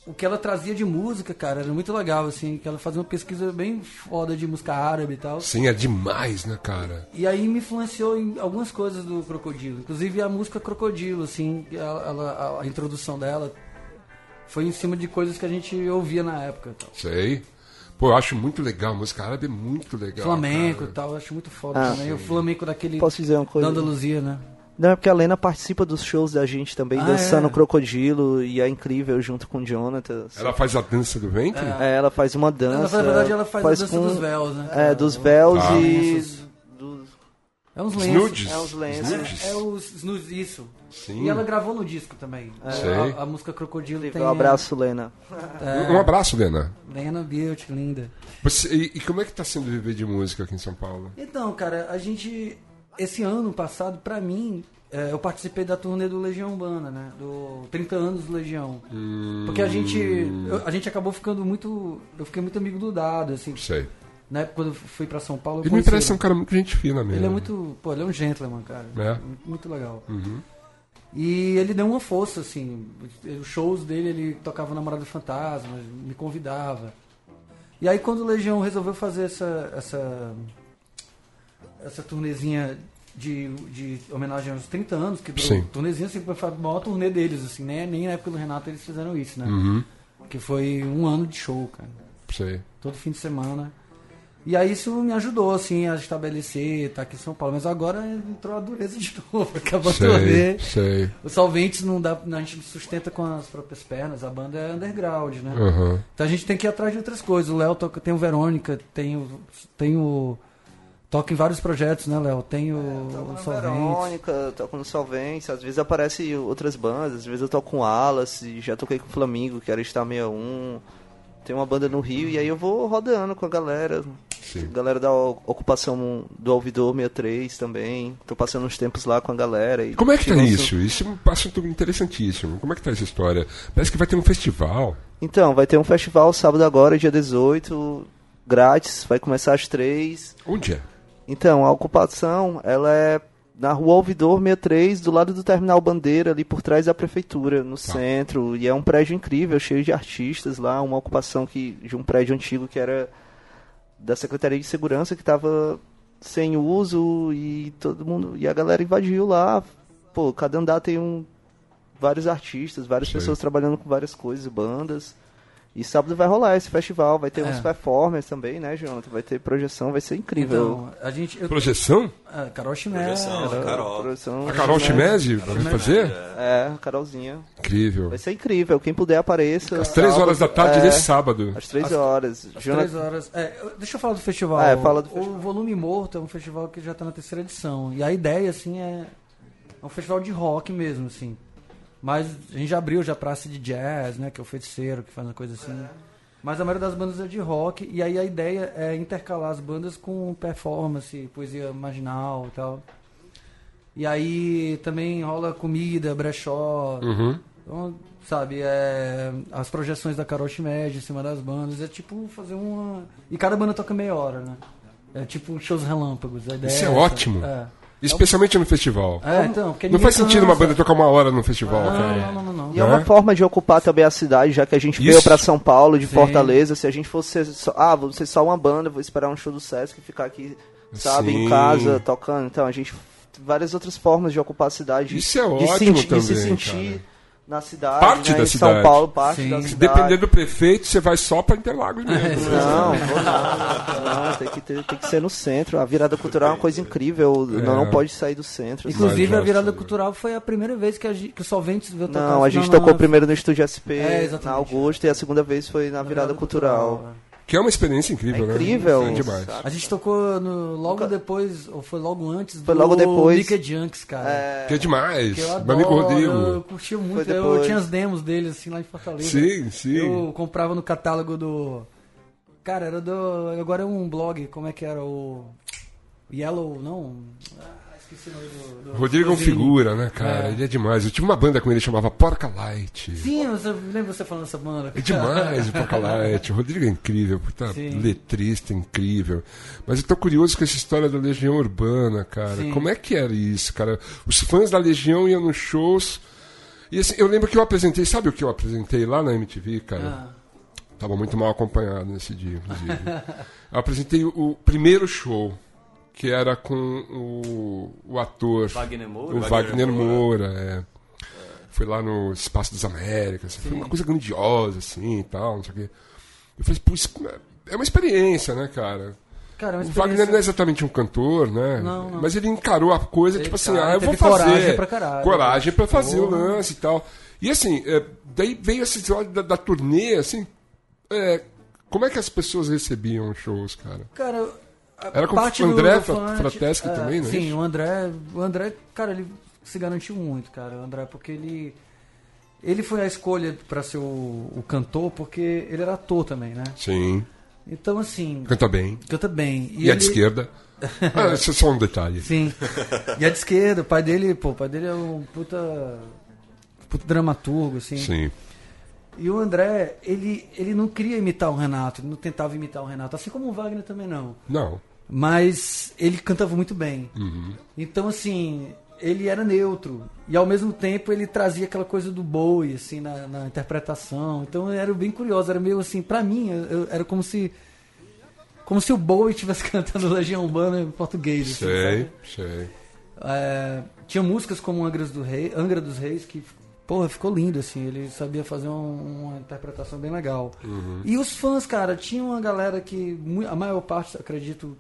[SPEAKER 3] o que ela trazia de música, cara, era muito legal, assim, que ela fazia uma pesquisa bem foda de música árabe e tal.
[SPEAKER 1] Sim, é demais, né, cara?
[SPEAKER 3] E aí me influenciou em algumas coisas do Crocodilo, inclusive a música Crocodilo, assim, ela, ela- a, a introdução dela foi em cima de coisas que a gente ouvia na época. Tal.
[SPEAKER 1] Sei. Pô, eu acho muito legal. Música árabe é muito legal.
[SPEAKER 3] Flamenco e tal, eu acho muito foda
[SPEAKER 4] Ah,
[SPEAKER 3] também. O flamenco daquele.
[SPEAKER 4] Posso dizer uma coisa?
[SPEAKER 3] Da Andaluzia, né?
[SPEAKER 4] Não, é porque a Lena participa dos shows da gente também,
[SPEAKER 3] Ah,
[SPEAKER 4] dançando
[SPEAKER 3] é?
[SPEAKER 4] crocodilo, e é incrível junto com o Jonathan.
[SPEAKER 1] Ela faz a dança do ventre?
[SPEAKER 4] É, ela faz uma dança.
[SPEAKER 3] Ela, na verdade, ela faz, a dança
[SPEAKER 4] com-
[SPEAKER 3] dos véus, né?
[SPEAKER 4] É, dos véus
[SPEAKER 1] Ah.
[SPEAKER 4] e. Dos-
[SPEAKER 3] É uns
[SPEAKER 1] Os
[SPEAKER 3] lenços.
[SPEAKER 1] nudes?
[SPEAKER 4] É, os lenços.
[SPEAKER 1] Nudes?
[SPEAKER 3] É os nudes, isso.
[SPEAKER 1] Sim.
[SPEAKER 3] E ela gravou no disco também.
[SPEAKER 1] Sei.
[SPEAKER 3] A, a música Crocodilo tem...
[SPEAKER 4] Um abraço, Lena.
[SPEAKER 3] É,
[SPEAKER 1] Um abraço, Lena.
[SPEAKER 3] Lena Beauty, linda.
[SPEAKER 1] Você- e, e como é que tá sendo viver de música aqui em São Paulo?
[SPEAKER 3] Então, cara, a gente... Esse ano passado, pra mim, é, eu participei da turnê do Legião Urbana, né? Do 30 anos do Legião. Porque a gente... eu- a gente acabou ficando muito... Eu fiquei muito amigo do Dado, assim.
[SPEAKER 1] Sei.
[SPEAKER 3] Na época quando eu fui pra São Paulo...
[SPEAKER 1] Ele me parece ser um cara muito gente fina mesmo.
[SPEAKER 3] Ele é muito... Pô, ele é um gentleman, cara.
[SPEAKER 1] É?
[SPEAKER 3] Muito, muito legal.
[SPEAKER 1] Uhum.
[SPEAKER 3] E ele deu uma força, assim. Os shows dele, ele tocava Namorado Fantasma, me convidava. E aí quando o Legião resolveu fazer essa. essa. Essa turnezinha de, de homenagem aos 30 anos, que durou,
[SPEAKER 1] Sim.
[SPEAKER 3] turnezinha assim, foi a maior turnê deles, assim, né? Nem na época do Renato eles fizeram isso, né?
[SPEAKER 1] Uhum.
[SPEAKER 3] Que foi um ano de show, cara.
[SPEAKER 1] Sei.
[SPEAKER 3] Todo fim de semana. E aí isso me ajudou, assim, a estabelecer, tá aqui em São Paulo. Mas agora entrou a dureza de (laughs) novo, acabou a turnê.
[SPEAKER 1] Sei, sei.
[SPEAKER 3] Os solventes não dá, a gente sustenta com as próprias pernas, a banda é underground, né?
[SPEAKER 1] Aham.
[SPEAKER 3] Então a gente tem que ir atrás de outras coisas. O Léo toca, tem o Verônica, tem o, tem o toca em vários projetos, né, Léo? Tem o,
[SPEAKER 4] Toco
[SPEAKER 3] o
[SPEAKER 4] na
[SPEAKER 3] Solventes.
[SPEAKER 4] Verônica, toco no Solventes, às vezes aparece outras bandas, às vezes eu toco com Alice, já toquei com o Flamingo, que era Star 61. Tem uma banda no Rio e aí eu vou rodando com a galera.
[SPEAKER 1] Sim.
[SPEAKER 4] Galera da ocupação do Ouvidor 63 também. Tô passando uns tempos lá com a galera. E
[SPEAKER 1] Como é que tá
[SPEAKER 4] um-
[SPEAKER 1] isso? Isso é um assunto interessantíssimo. Como é que tá essa história? Parece que vai ter um festival.
[SPEAKER 4] Então, vai ter um festival sábado agora, dia 18, grátis, vai começar às 3.
[SPEAKER 1] Onde é?
[SPEAKER 4] Então, a ocupação, ela é na rua Ouvidor 63, do lado do Terminal Bandeira, ali por trás da prefeitura, no centro. E é um prédio incrível, cheio de artistas lá, uma ocupação que, de um prédio antigo que era da Secretaria de Segurança, que estava sem uso e todo mundo. E a galera invadiu lá. Pô, cada andar tem um, vários artistas, várias
[SPEAKER 1] Sei.
[SPEAKER 4] pessoas trabalhando com várias coisas, bandas. E sábado vai rolar esse festival, vai ter
[SPEAKER 3] É.
[SPEAKER 4] uns performers também, né, Jonathan? Vai ter projeção, vai ser incrível.
[SPEAKER 3] Então, a gente. Eu,
[SPEAKER 1] Projeção?
[SPEAKER 3] ah, Carol Chimé.
[SPEAKER 5] Projeção.
[SPEAKER 4] Era
[SPEAKER 5] Carol.
[SPEAKER 4] produção-
[SPEAKER 1] A Carol Chimese vai fazer?
[SPEAKER 4] É, a Carolzinha.
[SPEAKER 1] Incrível.
[SPEAKER 4] Vai ser incrível. Quem puder apareça.
[SPEAKER 1] Às três horas da tarde
[SPEAKER 4] é,
[SPEAKER 1] desse sábado.
[SPEAKER 4] Às três horas.
[SPEAKER 3] Às
[SPEAKER 4] Jonathan-
[SPEAKER 3] três horas. É, deixa eu falar do festival.
[SPEAKER 4] Ah, é, fala do
[SPEAKER 3] o
[SPEAKER 4] festival.
[SPEAKER 3] Volume Morto é um festival que já está na terceira edição. E a ideia, assim, é. É um festival de rock mesmo, assim. Mas a gente já abriu já praça de jazz, né? Que é o feiticeiro, que faz uma coisa assim. Mas a maioria das bandas é de rock. E aí a ideia é intercalar as bandas com performance, poesia marginal e tal. E aí também rola comida, brechó.
[SPEAKER 1] Uhum.
[SPEAKER 3] Então, sabe, é, as projeções da Carol Schmed em cima das bandas. É tipo fazer uma. E cada banda toca meia hora, né? É tipo shows relâmpagos. A ideia
[SPEAKER 1] Isso é
[SPEAKER 3] essa.
[SPEAKER 1] ótimo.
[SPEAKER 3] É.
[SPEAKER 1] Especialmente no festival.
[SPEAKER 3] É, então, porque
[SPEAKER 1] Não
[SPEAKER 3] ninguém
[SPEAKER 1] faz sentido uma
[SPEAKER 3] cansa.
[SPEAKER 1] banda tocar uma hora no festival,
[SPEAKER 3] Não,
[SPEAKER 1] cara.
[SPEAKER 3] não, não, não, não.
[SPEAKER 4] E é uma
[SPEAKER 1] Né?
[SPEAKER 4] forma de ocupar também a cidade, já que a gente veio
[SPEAKER 1] Isso.
[SPEAKER 4] pra São Paulo, de
[SPEAKER 3] Sim.
[SPEAKER 4] Fortaleza. Se a gente fosse só, ah, vou ser só uma banda, vou esperar um show do Sesc e ficar aqui, sabe,
[SPEAKER 1] Sim.
[SPEAKER 4] em casa, tocando. Então, a gente. Várias outras formas de ocupar a cidade.
[SPEAKER 1] Isso é
[SPEAKER 4] de,
[SPEAKER 1] ótimo
[SPEAKER 4] senti- de
[SPEAKER 1] também,
[SPEAKER 4] se sentir na cidade.
[SPEAKER 1] Parte
[SPEAKER 4] né,
[SPEAKER 1] da
[SPEAKER 4] em São
[SPEAKER 1] cidade.
[SPEAKER 4] Paulo, parte
[SPEAKER 3] Sim.
[SPEAKER 4] da cidade.
[SPEAKER 1] depender do prefeito, você vai só pra Interlagos mesmo.
[SPEAKER 3] É,
[SPEAKER 4] Não, vou não, não tem, que ter- tem que ser no centro. A virada cultural é uma coisa incrível, não,
[SPEAKER 1] É.
[SPEAKER 4] não pode sair do centro. assim.
[SPEAKER 3] Inclusive, a virada
[SPEAKER 1] já-
[SPEAKER 3] cultural foi a primeira vez que, a gente, que o Solventes veio tocar.
[SPEAKER 4] Não, a gente
[SPEAKER 3] na-
[SPEAKER 4] tocou
[SPEAKER 3] na-
[SPEAKER 4] primeiro no Estúdio SP,
[SPEAKER 3] É,
[SPEAKER 4] na. Augusta, e a segunda vez foi na virada cultural.
[SPEAKER 1] Que é uma experiência incrível,
[SPEAKER 4] É
[SPEAKER 1] né?
[SPEAKER 4] incrível.
[SPEAKER 1] É demais.
[SPEAKER 3] A gente tocou no- logo
[SPEAKER 4] Nunca-
[SPEAKER 3] depois, ou foi logo antes,
[SPEAKER 4] Foi
[SPEAKER 3] do
[SPEAKER 4] logo depois.
[SPEAKER 3] Mickey Junks, cara.
[SPEAKER 4] É,
[SPEAKER 1] Que é demais.
[SPEAKER 3] Que eu
[SPEAKER 1] Meu amigo
[SPEAKER 3] adoro,
[SPEAKER 1] Rodrigo.
[SPEAKER 3] eu curtia muito. Eu tinha as demos dele, assim, lá em Fortaleza.
[SPEAKER 1] Sim, sim.
[SPEAKER 3] Eu comprava no catálogo do. Cara, era do. Agora é um blog, como é que era? O. Yellow. Não. Esqueci o nome do. do
[SPEAKER 1] Rodrigo é um figura, né, cara?
[SPEAKER 3] É.
[SPEAKER 1] Ele é demais. Eu tive uma banda com ele chamava Porca Light.
[SPEAKER 3] Sim, você, lembra você falando dessa banda?
[SPEAKER 1] É demais o Porca Light. O Rodrigo é incrível, puta
[SPEAKER 3] Sim.
[SPEAKER 1] letrista incrível. Mas eu tô curioso com essa história da Legião Urbana, cara.
[SPEAKER 3] Sim.
[SPEAKER 1] Como é que era isso, cara? Os fãs da Legião iam nos shows. E assim, eu lembro que eu apresentei, sabe o que eu apresentei lá na MTV, cara?
[SPEAKER 3] Ah,
[SPEAKER 1] Tava muito mal acompanhado nesse dia, inclusive. eu apresentei o primeiro show, que era com o, o ator.
[SPEAKER 7] Wagner Moura?
[SPEAKER 1] O Wagner, Moura, é. Foi lá no Espaço das Américas. Foi uma coisa grandiosa, assim e tal, não sei o quê. Eu falei, pô, isso é uma experiência, né, cara?
[SPEAKER 3] Cara, é uma
[SPEAKER 1] O Wagner não é exatamente um cantor, né?
[SPEAKER 3] Não, não.
[SPEAKER 1] Mas ele encarou a coisa,
[SPEAKER 3] Ele
[SPEAKER 1] tipo assim,
[SPEAKER 3] tá,
[SPEAKER 1] ah, eu vou fazer.
[SPEAKER 3] coragem pra caralho.
[SPEAKER 1] Coragem pra fazer o lance e tal. E assim, é, daí veio esse episódio da, da turnê, assim. é, como é que as pessoas recebiam os shows, cara?
[SPEAKER 3] Cara,
[SPEAKER 1] Era com
[SPEAKER 3] parte
[SPEAKER 1] o André Frateschi
[SPEAKER 3] é,
[SPEAKER 1] também, não é
[SPEAKER 3] Sim, o André, o André, cara, ele se garantiu muito, cara, o André, porque ele ele foi a escolha pra ser o, o cantor, porque ele era ator também, né?
[SPEAKER 1] Sim.
[SPEAKER 3] Então assim,
[SPEAKER 1] Canta bem.
[SPEAKER 3] canta bem.
[SPEAKER 1] E, a
[SPEAKER 3] ele-
[SPEAKER 1] de esquerda? (laughs) ah, isso é só um detalhe.
[SPEAKER 3] Sim. E a de esquerda, o pai dele, pô, o pai dele é um puta puta dramaturgo, assim.
[SPEAKER 1] Sim.
[SPEAKER 3] E o André, ele, ele não queria imitar o Renato, ele não tentava imitar o Renato, assim como o Wagner também não.
[SPEAKER 1] Não.
[SPEAKER 3] Mas ele cantava muito bem.
[SPEAKER 1] Uhum.
[SPEAKER 3] Então, assim, ele era neutro. E ao mesmo tempo ele trazia aquela coisa do boi, assim, na, na interpretação. Então era bem curioso, era meio assim, pra mim, eu- era como se. Como se o boi estivesse (laughs) cantando Legião Urbana em português. assim,
[SPEAKER 1] Sei,
[SPEAKER 3] sabe?
[SPEAKER 1] sei.
[SPEAKER 3] É, tinha músicas como Angras do Rei, Angra dos Reis que, porra, ficou lindo, assim. Ele sabia fazer um- uma interpretação bem legal. E os fãs, cara, tinha uma galera que, a maior parte, acredito,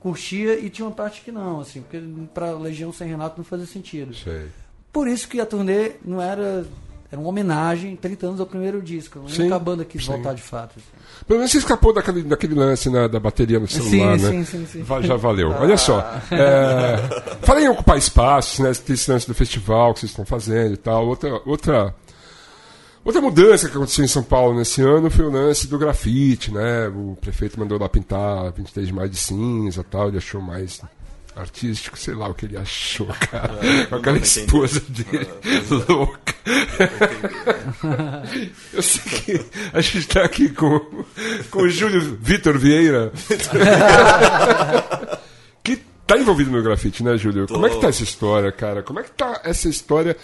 [SPEAKER 3] curtia e tinha uma parte que não, assim. Porque pra Legião Sem Renato não fazia sentido.
[SPEAKER 1] sei.
[SPEAKER 3] Por isso que a turnê não era... Era uma homenagem, 30 anos ao primeiro disco. A banda quis
[SPEAKER 1] sim.
[SPEAKER 3] voltar de fato. assim.
[SPEAKER 1] Pelo menos você escapou daquele, daquele lance né, da bateria no celular,
[SPEAKER 3] Sim,
[SPEAKER 1] né?
[SPEAKER 3] sim, sim, sim.
[SPEAKER 1] Va- Já valeu. Olha só. É, falei em ocupar espaços, né? Esse lance do festival que vocês estão fazendo e tal. Outra, outra, outra mudança que aconteceu em São Paulo nesse ano foi o lance do grafite, né? O prefeito mandou lá pintar 23 de maio de cinza e tal. Ele achou mais artístico, sei lá o que ele achou, (laughs) cara. Com aquela esposa dele louca. (laughs) Eu sei que a gente está aqui com, com o Júlio Vitor Vieira. (laughs) que tá envolvido no grafite, né, Júlio? Como é que tá essa história, cara? Como é que tá essa história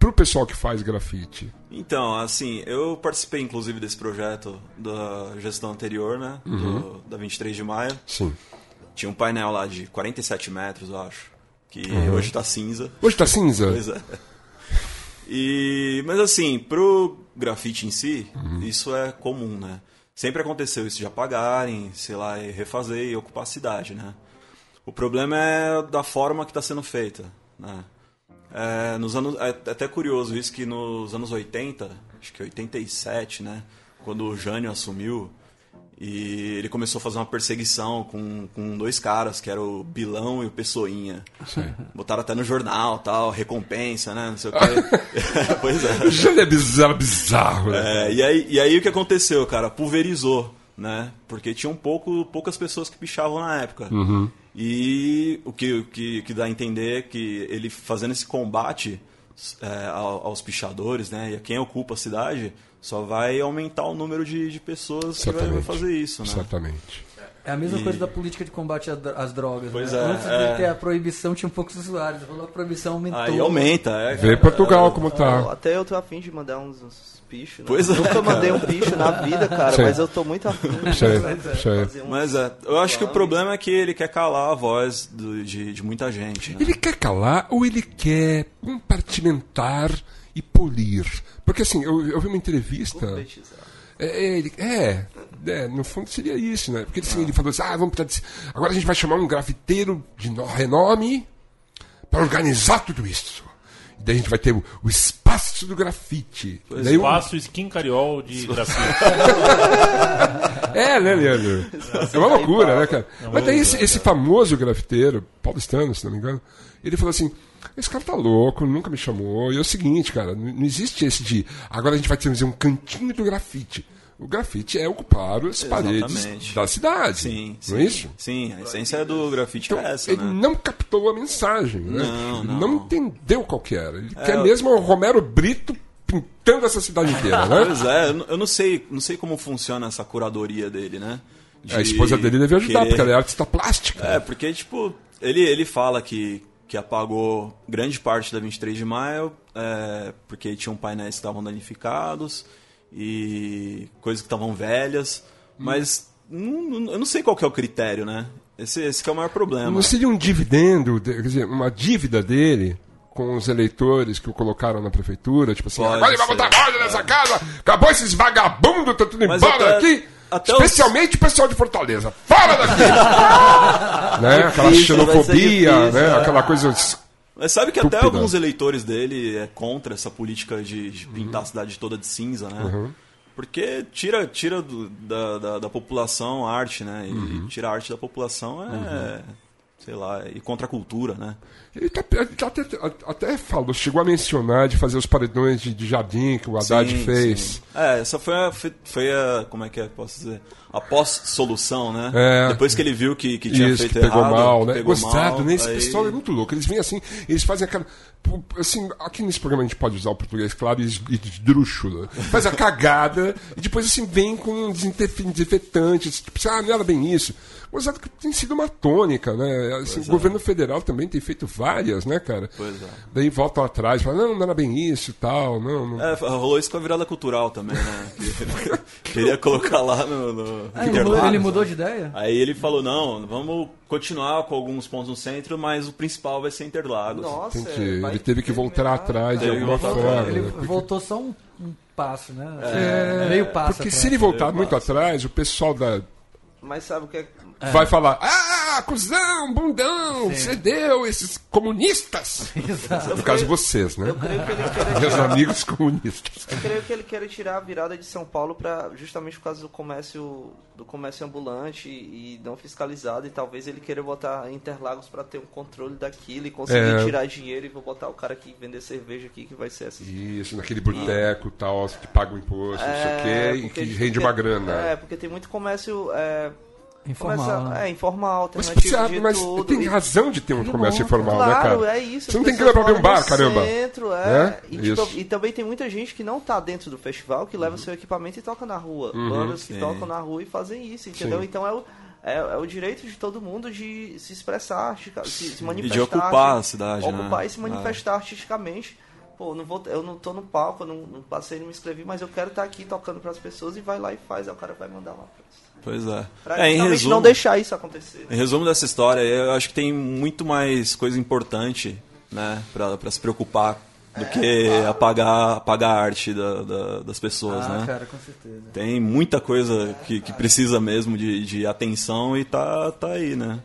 [SPEAKER 1] pro pessoal que faz grafite?
[SPEAKER 5] Então, assim, eu participei inclusive desse projeto da gestão anterior, né? do- da 23 de maio.
[SPEAKER 1] Sim.
[SPEAKER 5] Tinha um painel lá de 47 metros, eu acho. Que
[SPEAKER 1] Uhum.
[SPEAKER 5] hoje tá cinza.
[SPEAKER 1] Hoje tá cinza? (laughs)
[SPEAKER 5] Pois é. E, mas assim, pro grafite em si,
[SPEAKER 1] Uhum.
[SPEAKER 5] isso é comum, né? Sempre aconteceu isso de apagarem, sei lá, e refazer e ocupar a cidade, né? O problema é da forma que está sendo feita, né? É, nos anos, é até curioso isso que nos anos 80, acho que 87, né? Quando o Jânio assumiu, e ele começou a fazer uma perseguição com, com dois caras, que era o Bilão e o Pessoinha. Botaram até no jornal, tal, recompensa, né? Não sei o quê. (laughs) (laughs) pois é.
[SPEAKER 1] Já é bizarro, bizarro, né?
[SPEAKER 5] É, e, aí, e aí o que aconteceu, cara? Pulverizou, né? Porque tinham pouco, poucas pessoas que pichavam na época. E o que, o que, que dá a entender é que ele fazendo esse combate é, ao- aos pichadores, né? E a quem ocupa a cidade, só vai aumentar o número de, de pessoas que vai,
[SPEAKER 1] Certamente.
[SPEAKER 5] fazer isso, né?
[SPEAKER 1] Certamente.
[SPEAKER 3] É a mesma
[SPEAKER 5] E-
[SPEAKER 3] coisa da política de combate às drogas.
[SPEAKER 5] Pois
[SPEAKER 3] né?
[SPEAKER 5] é,
[SPEAKER 3] Antes
[SPEAKER 5] é.
[SPEAKER 3] de ter a proibição, tinha poucos usuários. Falou a proibição aumentou.
[SPEAKER 5] Aí aumenta, é.
[SPEAKER 1] Vê Portugal como tá.
[SPEAKER 4] Até eu tô afim de mandar uns, uns pichos. Né?
[SPEAKER 5] Pois é,
[SPEAKER 4] Nunca mandei um picho na vida, cara,
[SPEAKER 1] Sei.
[SPEAKER 4] mas eu tô muito afim.
[SPEAKER 1] Sei,
[SPEAKER 4] de
[SPEAKER 1] sei.
[SPEAKER 4] fazer um-
[SPEAKER 5] Mas é, eu acho que o problema é que ele quer calar a voz do- de, de muita gente. Né?
[SPEAKER 1] Ele quer calar ou ele quer compartimentar e polir? Porque assim, eu, eu vi uma entrevista. É, é, ele- é, é, no fundo seria isso, né? Porque assim, ele falou assim: ah, vamos pra, agora a gente vai chamar um grafiteiro de no- renome para organizar tudo isso. E daí a gente vai ter o, o espaço do grafite. Um-
[SPEAKER 2] Espaço skin cariol de grafite. (laughs)
[SPEAKER 1] É, né, Leandro? É uma loucura, né, cara? Mas daí esse, esse famoso grafiteiro, paulistano, se não me engano, ele falou assim: esse cara tá louco, nunca me chamou. E é o seguinte, cara, não não existe esse de agora a gente vai ter um cantinho do grafite. O grafite é ocupar as paredes
[SPEAKER 5] Exatamente.
[SPEAKER 1] da cidade.
[SPEAKER 5] Sim, sim.
[SPEAKER 1] Não é isso?
[SPEAKER 5] Sim, a essência do grafite
[SPEAKER 1] Então,
[SPEAKER 5] é essa,
[SPEAKER 1] ele
[SPEAKER 5] né?
[SPEAKER 1] não captou a mensagem, né?
[SPEAKER 5] Não, não.
[SPEAKER 1] entendeu qual que era. Ele
[SPEAKER 5] É,
[SPEAKER 1] quer
[SPEAKER 5] eu-
[SPEAKER 1] mesmo o Romero Brito pintando essa cidade inteira, né? (laughs)
[SPEAKER 5] Pois é, eu não- não sei, não sei como funciona essa curadoria dele, né? De
[SPEAKER 1] a esposa dele deve ajudar,
[SPEAKER 5] querer-
[SPEAKER 1] porque ela é artista plástica.
[SPEAKER 5] É, porque, tipo, ele, ele fala que, que apagou grande parte da 23 de maio, é, porque tinham painéis que estavam danificados e coisas que estavam velhas, mas não- não- eu não sei qual que é o critério, né? Esse, esse que é o maior problema.
[SPEAKER 1] Não seria um dividendo, de- quer dizer, uma dívida dele com os eleitores que o colocaram na prefeitura? Tipo assim,
[SPEAKER 5] Pode
[SPEAKER 1] agora ele vai botar ordem nessa casa, acabou esses vagabundos, tá tudo
[SPEAKER 5] Mas
[SPEAKER 1] embora
[SPEAKER 5] até-
[SPEAKER 1] aqui.
[SPEAKER 5] até os-
[SPEAKER 1] Especialmente o pessoal de Fortaleza. Fora daqui! (laughs) né? Aquela xenofobia,
[SPEAKER 5] difícil,
[SPEAKER 1] né?
[SPEAKER 5] é.
[SPEAKER 1] Aquela coisa.
[SPEAKER 5] Mas sabe que até alguns eleitores dele é contra essa política de, de pintar a cidade toda de cinza, né? Porque tira, tira do- da, da, da população a arte, né? E tirar a arte da população é, sei lá, e contra a cultura, né?
[SPEAKER 1] Ele tá- ele tá até, até falou, chegou a mencionar de fazer os paredões de, de jardim que o Haddad
[SPEAKER 5] Sim,
[SPEAKER 1] fez.
[SPEAKER 5] sim. É, essa foi a, foi- a. Como é que é? Posso dizer? A pós-solução, né?
[SPEAKER 1] É.
[SPEAKER 5] Depois que ele viu que, que tinha
[SPEAKER 1] Isso,
[SPEAKER 5] feito
[SPEAKER 1] que pegou
[SPEAKER 5] errado.
[SPEAKER 1] mal, né?
[SPEAKER 5] Pegou
[SPEAKER 1] Gostado,
[SPEAKER 5] mal,
[SPEAKER 1] né? Esse
[SPEAKER 5] aí-
[SPEAKER 1] pessoal é muito louco. Eles vêm assim, eles fazem aquela. Assim, aqui nesse programa a gente pode usar o português, claro, e esdrúxula. Faz a cagada e depois assim vem com um desinfe- desinfetante. Tipo, assim, ah, não era bem isso. Gozado que tem sido uma tônica, né? Assim, o governo federal também tem feito várias, né, cara?
[SPEAKER 5] Pois é.
[SPEAKER 1] Daí voltam atrás, falam, não, não era bem isso e tal, não, não.
[SPEAKER 5] É, rolou isso com a virada cultural também, né? (laughs) Que- Queria colocar lá no. no
[SPEAKER 3] Ah, ele, mudou, ele mudou de ideia?
[SPEAKER 5] Aí ele falou: não, vamos continuar com alguns pontos no centro, mas o principal vai ser Interlagos.
[SPEAKER 4] Nossa,
[SPEAKER 1] Entendi.
[SPEAKER 4] vai
[SPEAKER 1] Ele teve que voltar
[SPEAKER 4] terminar.
[SPEAKER 1] atrás de alguma
[SPEAKER 5] voltar
[SPEAKER 1] forma.
[SPEAKER 3] Ele
[SPEAKER 1] né? Porque-
[SPEAKER 3] voltou só um, um passo, né? Meio passo.
[SPEAKER 1] Porque
[SPEAKER 3] atrás.
[SPEAKER 1] se ele voltar muito
[SPEAKER 5] passo.
[SPEAKER 1] atrás, o pessoal da,
[SPEAKER 4] Mas sabe o que é.
[SPEAKER 1] vai falar: Ah, cuzão, bundão, cedeu, esses comunistas. (laughs) No caso, vocês, né?
[SPEAKER 4] Eu creio que ele queira
[SPEAKER 1] Meus
[SPEAKER 4] tirar,
[SPEAKER 1] amigos comunistas.
[SPEAKER 4] eu creio que ele queira tirar a virada de São Paulo para justamente por causa do comércio do comércio ambulante e não fiscalizado e talvez ele queira botar Interlagos para ter um controle daquilo e conseguir
[SPEAKER 1] É.
[SPEAKER 4] tirar dinheiro e vou botar o cara que vender cerveja aqui que vai ser assim.
[SPEAKER 1] Isso, naquele boteco e tal, que paga o imposto, não sei o quê, e
[SPEAKER 4] porque-
[SPEAKER 1] que rende
[SPEAKER 4] porque-
[SPEAKER 1] uma grana.
[SPEAKER 4] É, porque tem muito comércio é,
[SPEAKER 3] Informal,
[SPEAKER 4] começa-
[SPEAKER 3] né?
[SPEAKER 4] é, informal,
[SPEAKER 1] Mas,
[SPEAKER 4] alternativo
[SPEAKER 1] você,
[SPEAKER 4] de
[SPEAKER 1] mas
[SPEAKER 4] tudo.
[SPEAKER 1] tem
[SPEAKER 4] e-
[SPEAKER 1] razão de ter um comércio informal, né,
[SPEAKER 4] Claro,
[SPEAKER 1] cara?
[SPEAKER 4] é isso.
[SPEAKER 1] Você não
[SPEAKER 4] as
[SPEAKER 1] tem que lá pra um bar, caramba.
[SPEAKER 4] Centro, é.
[SPEAKER 1] É?
[SPEAKER 4] E, tipo, e também tem muita gente que não tá dentro do festival, que leva seu equipamento e toca na rua.
[SPEAKER 1] Uhum.
[SPEAKER 4] Bandas que tocam na rua e fazem isso, entendeu?
[SPEAKER 1] Sim.
[SPEAKER 4] Então é o, é, é o direito de todo mundo de se expressar, artistica- se, se manifestar.
[SPEAKER 5] de ocupar a cidade, né?
[SPEAKER 4] Ocupar e se
[SPEAKER 5] Ah.
[SPEAKER 4] manifestar artisticamente. Pô, não vou, eu não tô no palco, eu não, não passei, não me inscrevi, mas eu quero estar aqui tocando pras pessoas e vai lá e faz. Aí o cara vai mandar lá pra
[SPEAKER 5] Pois é.
[SPEAKER 4] Pra
[SPEAKER 5] é em resumo,
[SPEAKER 4] não deixar isso acontecer.
[SPEAKER 5] Em resumo dessa história, eu acho que tem muito mais coisa importante, né, pra, pra se preocupar do que apagar, apagar a arte da- da- das pessoas,
[SPEAKER 3] Ah,
[SPEAKER 5] né?
[SPEAKER 3] cara, com certeza.
[SPEAKER 5] Tem muita coisa que, que precisa mesmo de, de atenção e tá, tá aí, né?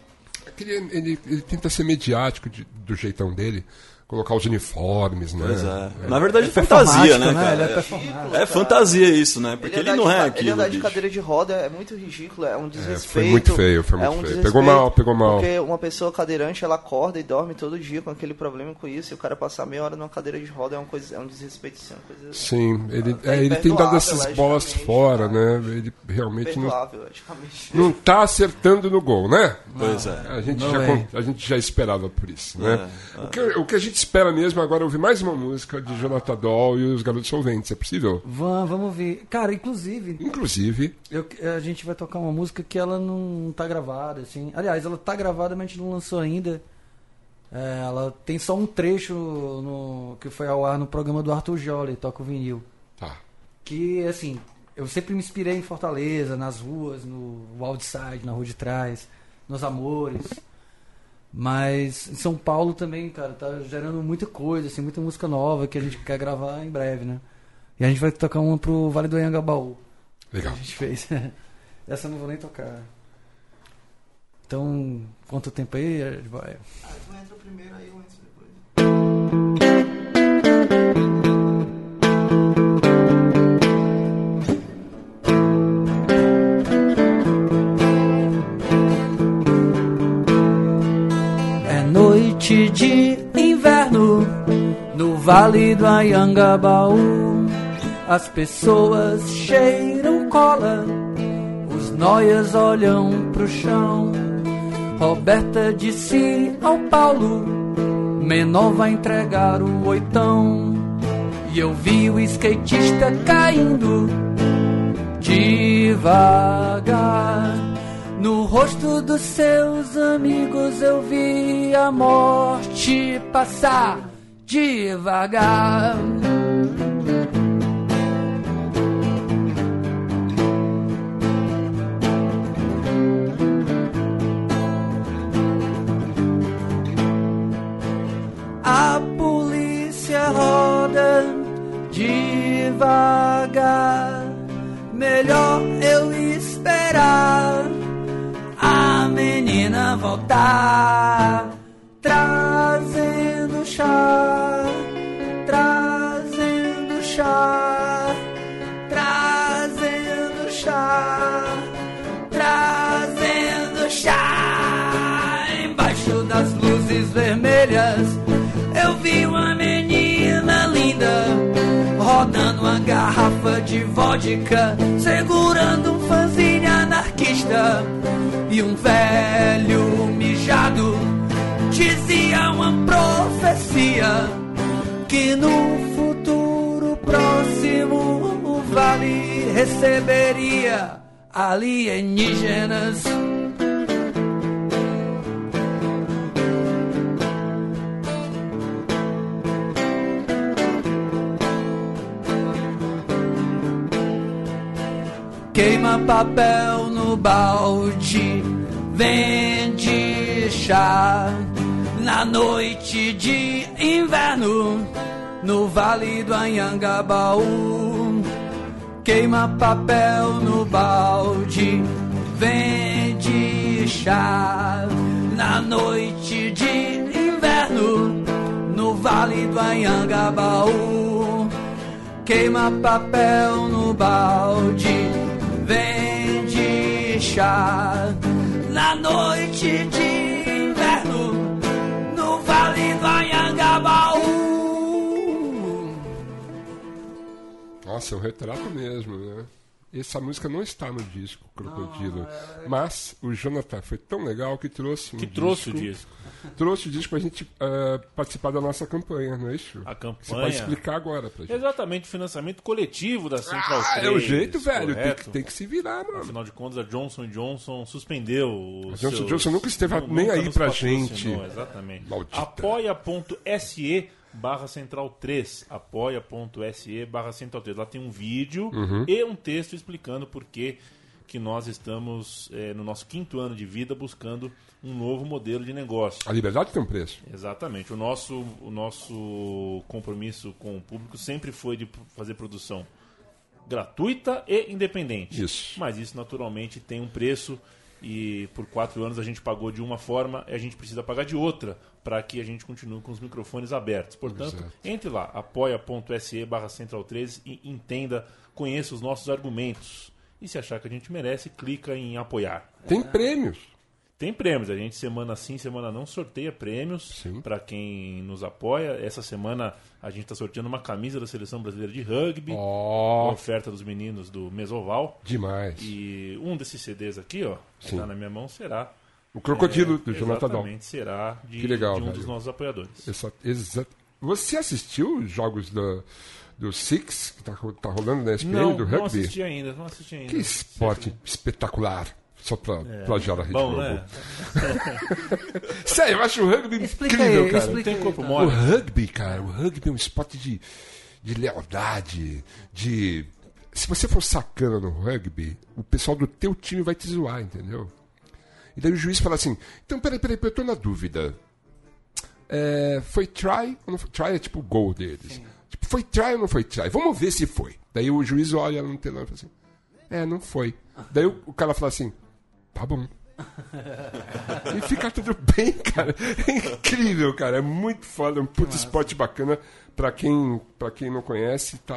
[SPEAKER 1] É Ele, ele- ele tenta ser mediático de- do jeitão dele, colocar os uniformes, né?
[SPEAKER 5] Pois é. Na verdade é fantasia, né,
[SPEAKER 3] Performático,
[SPEAKER 5] cara?
[SPEAKER 3] Ele é
[SPEAKER 5] É, é fantasia isso, né? Porque ele,
[SPEAKER 4] andar
[SPEAKER 5] não é aquilo.
[SPEAKER 4] Ele andar de
[SPEAKER 5] bicho.
[SPEAKER 4] cadeira de roda é muito ridículo, é um desrespeito.
[SPEAKER 1] foi muito feio, foi muito
[SPEAKER 4] é um
[SPEAKER 1] feio. Pegou mal, pegou mal.
[SPEAKER 4] Porque uma pessoa cadeirante, ela acorda e dorme todo dia com aquele problema com isso, e o cara passar meia hora numa cadeira de roda é, uma coisa, é um desrespeito, é uma coisa
[SPEAKER 1] Sim, ele,
[SPEAKER 4] É
[SPEAKER 1] é, ele tem dado essas bolas fora, né? Ele realmente não, não tá acertando no gol, né?
[SPEAKER 5] Pois é.
[SPEAKER 1] A gente, já,
[SPEAKER 3] é.
[SPEAKER 1] a gente já esperava por isso, né?
[SPEAKER 5] É,
[SPEAKER 1] O, que, o que a gente espera mesmo agora ouvir mais uma música de Jonathan Doll e os Garotos Solventes, é possível?
[SPEAKER 3] Vamos, vamos ver. Cara, inclusive,
[SPEAKER 1] Inclusive,
[SPEAKER 3] eu- a gente vai tocar uma música que ela não tá gravada, assim. Aliás, ela tá gravada, mas a gente não lançou ainda. É, ela tem só um trecho no, que foi ao ar no programa do Arthur Jolie, Toca o Vinil.
[SPEAKER 1] tá.
[SPEAKER 3] Que, assim, eu sempre me inspirei em Fortaleza, nas ruas, no Outside, na rua de trás, nos Amores. Mas em São Paulo também, cara, tá gerando muita coisa, assim, muita música nova que a gente quer gravar em breve, né? E a gente vai tocar uma pro Vale do Anhangabaú. que
[SPEAKER 1] Legal.
[SPEAKER 3] A gente fez. (laughs) Essa eu não vou nem tocar. Então, quanto tempo aí? Vai.
[SPEAKER 4] Ah, tu entra primeiro, aí eu
[SPEAKER 3] noite de inverno no Vale do Anhangabaú. As pessoas cheiram cola, os noias olham pro chão. Roberta disse ao Paulo: Menor vai entregar o oitão. E eu vi o skatista caindo devagar. No rosto dos seus amigos eu vi a morte passar devagar. A polícia roda devagar. Melhor eu estar voltar, trazendo chá, trazendo chá, trazendo chá, trazendo chá. Embaixo das luzes vermelhas, rodando uma garrafa de vodka, segurando um fanzine anarquista e um velho mijado dizia uma profecia que no futuro próximo o vale receberia alienígenas. Papel no balde, vende chá na noite de inverno no vale do Anhangabaú. Queima papel no balde, vende chá na noite de inverno no vale do Anhangabaú. Queima papel no balde, vende chá na noite de inverno no vale do Anhangabaú.
[SPEAKER 1] Nossa, é um retrato mesmo, né? Essa música não está no disco, Crocodilo. Mas o Jonathan foi tão legal que trouxe um
[SPEAKER 2] Que trouxe o
[SPEAKER 1] disco. Trouxe o disco pra gente ah, participar da nossa campanha, não é isso?
[SPEAKER 2] A campanha.
[SPEAKER 1] Você pode explicar agora pra gente.
[SPEAKER 2] Exatamente, financiamento coletivo da Central
[SPEAKER 1] Ah,
[SPEAKER 2] 3.
[SPEAKER 1] é o jeito, velho. Tem que, tem que se virar, mano.
[SPEAKER 2] Afinal de contas, a Johnson Johnson suspendeu o
[SPEAKER 1] A Johnson Johnson nunca esteve nem aí pra gente.
[SPEAKER 2] Exatamente.
[SPEAKER 1] Maldita.
[SPEAKER 2] apoia.se barra central 3 apoia.se barra central 3 lá tem um vídeo
[SPEAKER 1] Uhum.
[SPEAKER 2] e um texto explicando por que que nós estamos eh, no nosso quinto ano de vida buscando um novo modelo de negócio
[SPEAKER 1] A liberdade tem um preço.
[SPEAKER 2] Exatamente. O nosso, o nosso compromisso com o público sempre foi de fazer produção gratuita e independente.
[SPEAKER 1] Isso.
[SPEAKER 2] Mas isso naturalmente tem um preço e por quatro anos a gente pagou de uma forma e a gente precisa pagar de outra para que a gente continue com os microfones abertos. Portanto,
[SPEAKER 1] Exato.
[SPEAKER 2] entre lá, apoia.se barra central 13 e entenda, conheça os nossos argumentos. E se achar que a gente merece, clica em apoiar.
[SPEAKER 1] Tem prêmios.
[SPEAKER 2] Tem prêmios, a gente semana sim, semana não sorteia prêmios para quem nos apoia. Essa semana a gente está sorteando uma camisa da seleção brasileira de rugby,
[SPEAKER 1] Ó,
[SPEAKER 2] oferta dos meninos do Mesoval.
[SPEAKER 1] demais.
[SPEAKER 2] E um desses CDs aqui, ó, que está na minha mão, será.
[SPEAKER 1] O Crocodilo
[SPEAKER 2] é,
[SPEAKER 1] do Jonathan Dahl.
[SPEAKER 2] Exatamente, será de,
[SPEAKER 1] Que legal,
[SPEAKER 2] de um
[SPEAKER 1] velho.
[SPEAKER 2] dos nossos apoiadores.
[SPEAKER 1] Exa- exa- Você assistiu os jogos do, do Six, que tá, ro- tá rolando na ESPN,
[SPEAKER 2] Não,
[SPEAKER 1] do
[SPEAKER 2] não
[SPEAKER 1] rugby?
[SPEAKER 2] assisti ainda, não assisti ainda.
[SPEAKER 1] Que esporte espetacular. Só pra plagiar a Rede
[SPEAKER 2] É. Bom,
[SPEAKER 1] Globo.
[SPEAKER 2] né? (laughs)
[SPEAKER 1] Sério, eu acho o rugby
[SPEAKER 3] Explica
[SPEAKER 1] incrível,
[SPEAKER 3] aí,
[SPEAKER 1] cara.
[SPEAKER 3] explica
[SPEAKER 2] Tem
[SPEAKER 3] aí,
[SPEAKER 2] corpo
[SPEAKER 3] cara.
[SPEAKER 1] O
[SPEAKER 2] mole.
[SPEAKER 1] rugby, cara, o rugby é um esporte de, de lealdade, de... Se você for sacana no rugby, o pessoal do teu time vai te zoar, entendeu? E daí o juiz fala assim, então, peraí, peraí, eu tô na dúvida. É, foi try ou não foi? Try é tipo o gol deles. Tipo, foi try ou não foi try? Vamos ver se foi. Daí o juiz olha no telão e fala assim, é, não foi. Daí o, o cara fala assim, tá bom. E fica tudo (laughs) bem, cara. É incrível, cara. É muito foda, é um puto esporte bacana. Pra quem, pra quem não conhece, tá.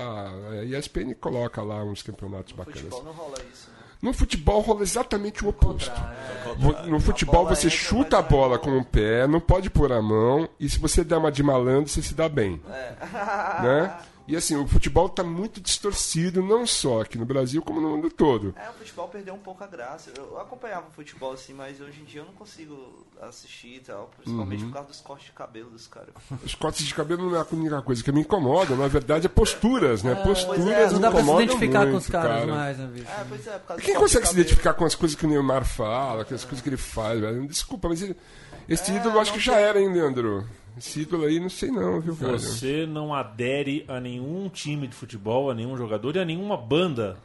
[SPEAKER 1] A ESPN coloca lá uns campeonatos bacanas.
[SPEAKER 4] Futebol não rola isso. né?
[SPEAKER 1] No futebol rola exatamente o oposto.
[SPEAKER 4] É,
[SPEAKER 1] No futebol você chuta a bola
[SPEAKER 4] é
[SPEAKER 1] com o pé, não pode pôr a mão, e se você der uma de malandro, você se dá bem. Né? (laughs) E assim, o futebol tá muito distorcido, não só aqui no Brasil, como no mundo todo.
[SPEAKER 4] É, o futebol perdeu um pouco a graça. Eu acompanhava o futebol assim, mas hoje em dia eu não consigo assistir e tal. Principalmente
[SPEAKER 1] Uhum.
[SPEAKER 4] por causa dos cortes de cabelo dos caras.
[SPEAKER 1] Os cortes de cabelo não é a única coisa que me incomoda, na verdade é posturas, né? Posturas
[SPEAKER 4] pois é,
[SPEAKER 3] Não dá pra se identificar
[SPEAKER 1] muito,
[SPEAKER 3] com os caras
[SPEAKER 1] cara.
[SPEAKER 3] mais, né, bicho?
[SPEAKER 4] É, pois é, por causa
[SPEAKER 1] Quem consegue
[SPEAKER 4] de
[SPEAKER 1] se
[SPEAKER 4] cabelo.
[SPEAKER 1] identificar com as coisas que o Neymar fala, com as coisas que ele faz, velho? Desculpa, mas ele- esse ídolo eu acho que já era, hein, Leandro? Esse aí, não sei não, viu?
[SPEAKER 2] Você não adere a nenhum time de futebol, a nenhum jogador e a nenhuma banda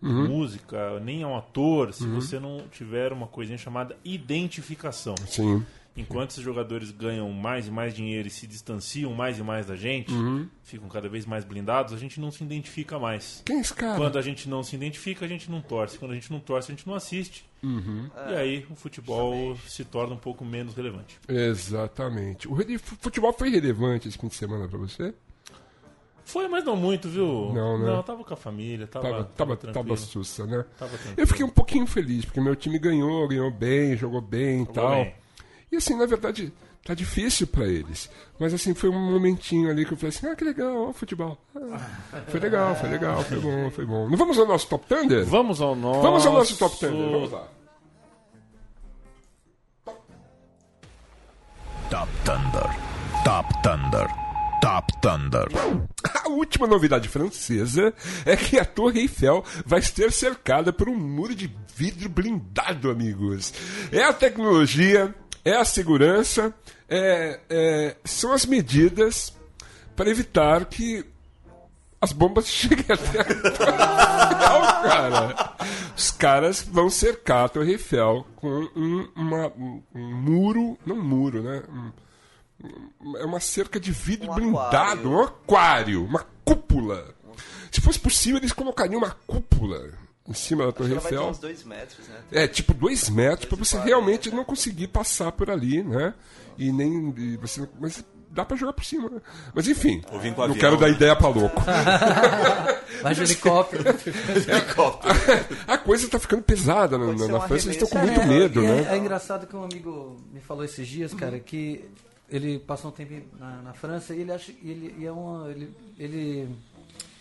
[SPEAKER 1] Uhum.
[SPEAKER 2] música, nem a um ator, se você não tiver uma coisinha chamada identificação.
[SPEAKER 1] Sim.
[SPEAKER 2] Enquanto esses jogadores ganham mais e mais dinheiro e se distanciam mais e mais da gente, ficam cada vez mais blindados, a gente não se identifica mais.
[SPEAKER 1] Quem é esse cara?
[SPEAKER 2] Quando a gente não se identifica, a gente não torce. Quando a gente não torce, a gente não assiste. E aí o futebol se torna um pouco menos relevante.
[SPEAKER 1] Exatamente. O futebol foi relevante esse fim de semana pra você?
[SPEAKER 2] Foi, mas não muito, viu?
[SPEAKER 1] Não, né?
[SPEAKER 2] Não, tava com a família, tava,
[SPEAKER 1] Tava, tava,
[SPEAKER 2] tranquilo.
[SPEAKER 1] tava sussa, né?
[SPEAKER 2] Tava.
[SPEAKER 1] Eu fiquei um pouquinho feliz, porque meu time ganhou, ganhou bem, jogou bem e tal.
[SPEAKER 2] bem.
[SPEAKER 1] E assim, na verdade, tá difícil pra eles. Mas assim, foi um momentinho ali que eu falei assim, ah, que legal, ó, futebol. Ah, foi legal, foi legal, foi bom, foi bom. Não vamos ao nosso Top Thunder?
[SPEAKER 2] Vamos ao nosso...
[SPEAKER 1] Vamos ao nosso Top Thunder, vamos lá.
[SPEAKER 8] Top Thunder. Top Thunder. Top Thunder. (laughs)
[SPEAKER 1] A última novidade francesa é que a Torre Eiffel vai ser cercada por um muro de vidro blindado, amigos. É a tecnologia, é a segurança, é- é- são as medidas para evitar que as bombas (laughs) cheguem até a Eiffel, cara. Os caras vão cercar a Torre Eiffel com um, uma- um- muro, não um muro, né? É uma cerca de vidro
[SPEAKER 4] Um
[SPEAKER 1] blindado,
[SPEAKER 4] aquário.
[SPEAKER 1] um aquário, uma cúpula. Se fosse possível, eles colocariam uma cúpula em cima da Torre
[SPEAKER 4] vai
[SPEAKER 1] Eiffel.
[SPEAKER 4] uns dois metros, né?
[SPEAKER 1] É, tipo dois metros para você
[SPEAKER 4] e
[SPEAKER 1] realmente não conseguir passar por ali, né? E nem. e você, mas dá pra jogar por cima, né? Mas enfim, não
[SPEAKER 5] avião,
[SPEAKER 1] quero dar
[SPEAKER 5] né?
[SPEAKER 1] ideia pra louco. (laughs)
[SPEAKER 3] Vai de helicóptero. (laughs)
[SPEAKER 1] A coisa tá ficando pesada na,
[SPEAKER 4] Pode
[SPEAKER 1] na- França, eles estão com muito
[SPEAKER 3] É,
[SPEAKER 1] medo,
[SPEAKER 3] e
[SPEAKER 1] né?
[SPEAKER 3] É, é engraçado que um amigo me falou esses dias, cara, que ele passou um tempo na, na França e ele acha ele, e é uma, ele, ele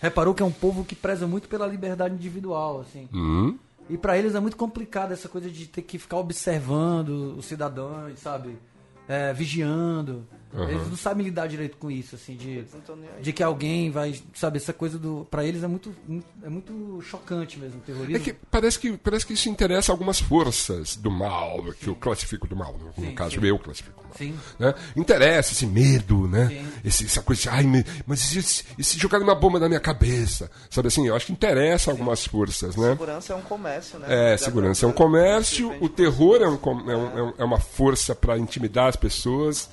[SPEAKER 3] reparou que é um povo que preza muito pela liberdade individual, assim.
[SPEAKER 1] Hum?
[SPEAKER 3] E pra eles é muito complicado essa coisa de ter que ficar observando os cidadãos, sabe? É, vigiando. Eles não sabem lidar direito com isso, assim, de, de que alguém vai, sabe, essa coisa do. Pra eles é muito, muito- é muito chocante mesmo, o terrorismo.
[SPEAKER 1] É que parece, que parece que isso interessa algumas forças do mal, que eu classifico do mal, no,
[SPEAKER 3] Sim,
[SPEAKER 1] caso
[SPEAKER 3] sim.
[SPEAKER 1] eu classifico do mal.
[SPEAKER 3] Sim.
[SPEAKER 1] Né? Interessa esse medo, né? Esse, essa coisa de, ai, mas e se, e se jogar uma bomba na minha cabeça? Sabe assim, eu acho que interessa algumas forças, né?
[SPEAKER 4] Segurança é um comércio, né?
[SPEAKER 1] É, segurança é um comércio, o terror é, um, é, um- é um- é uma força para intimidar as pessoas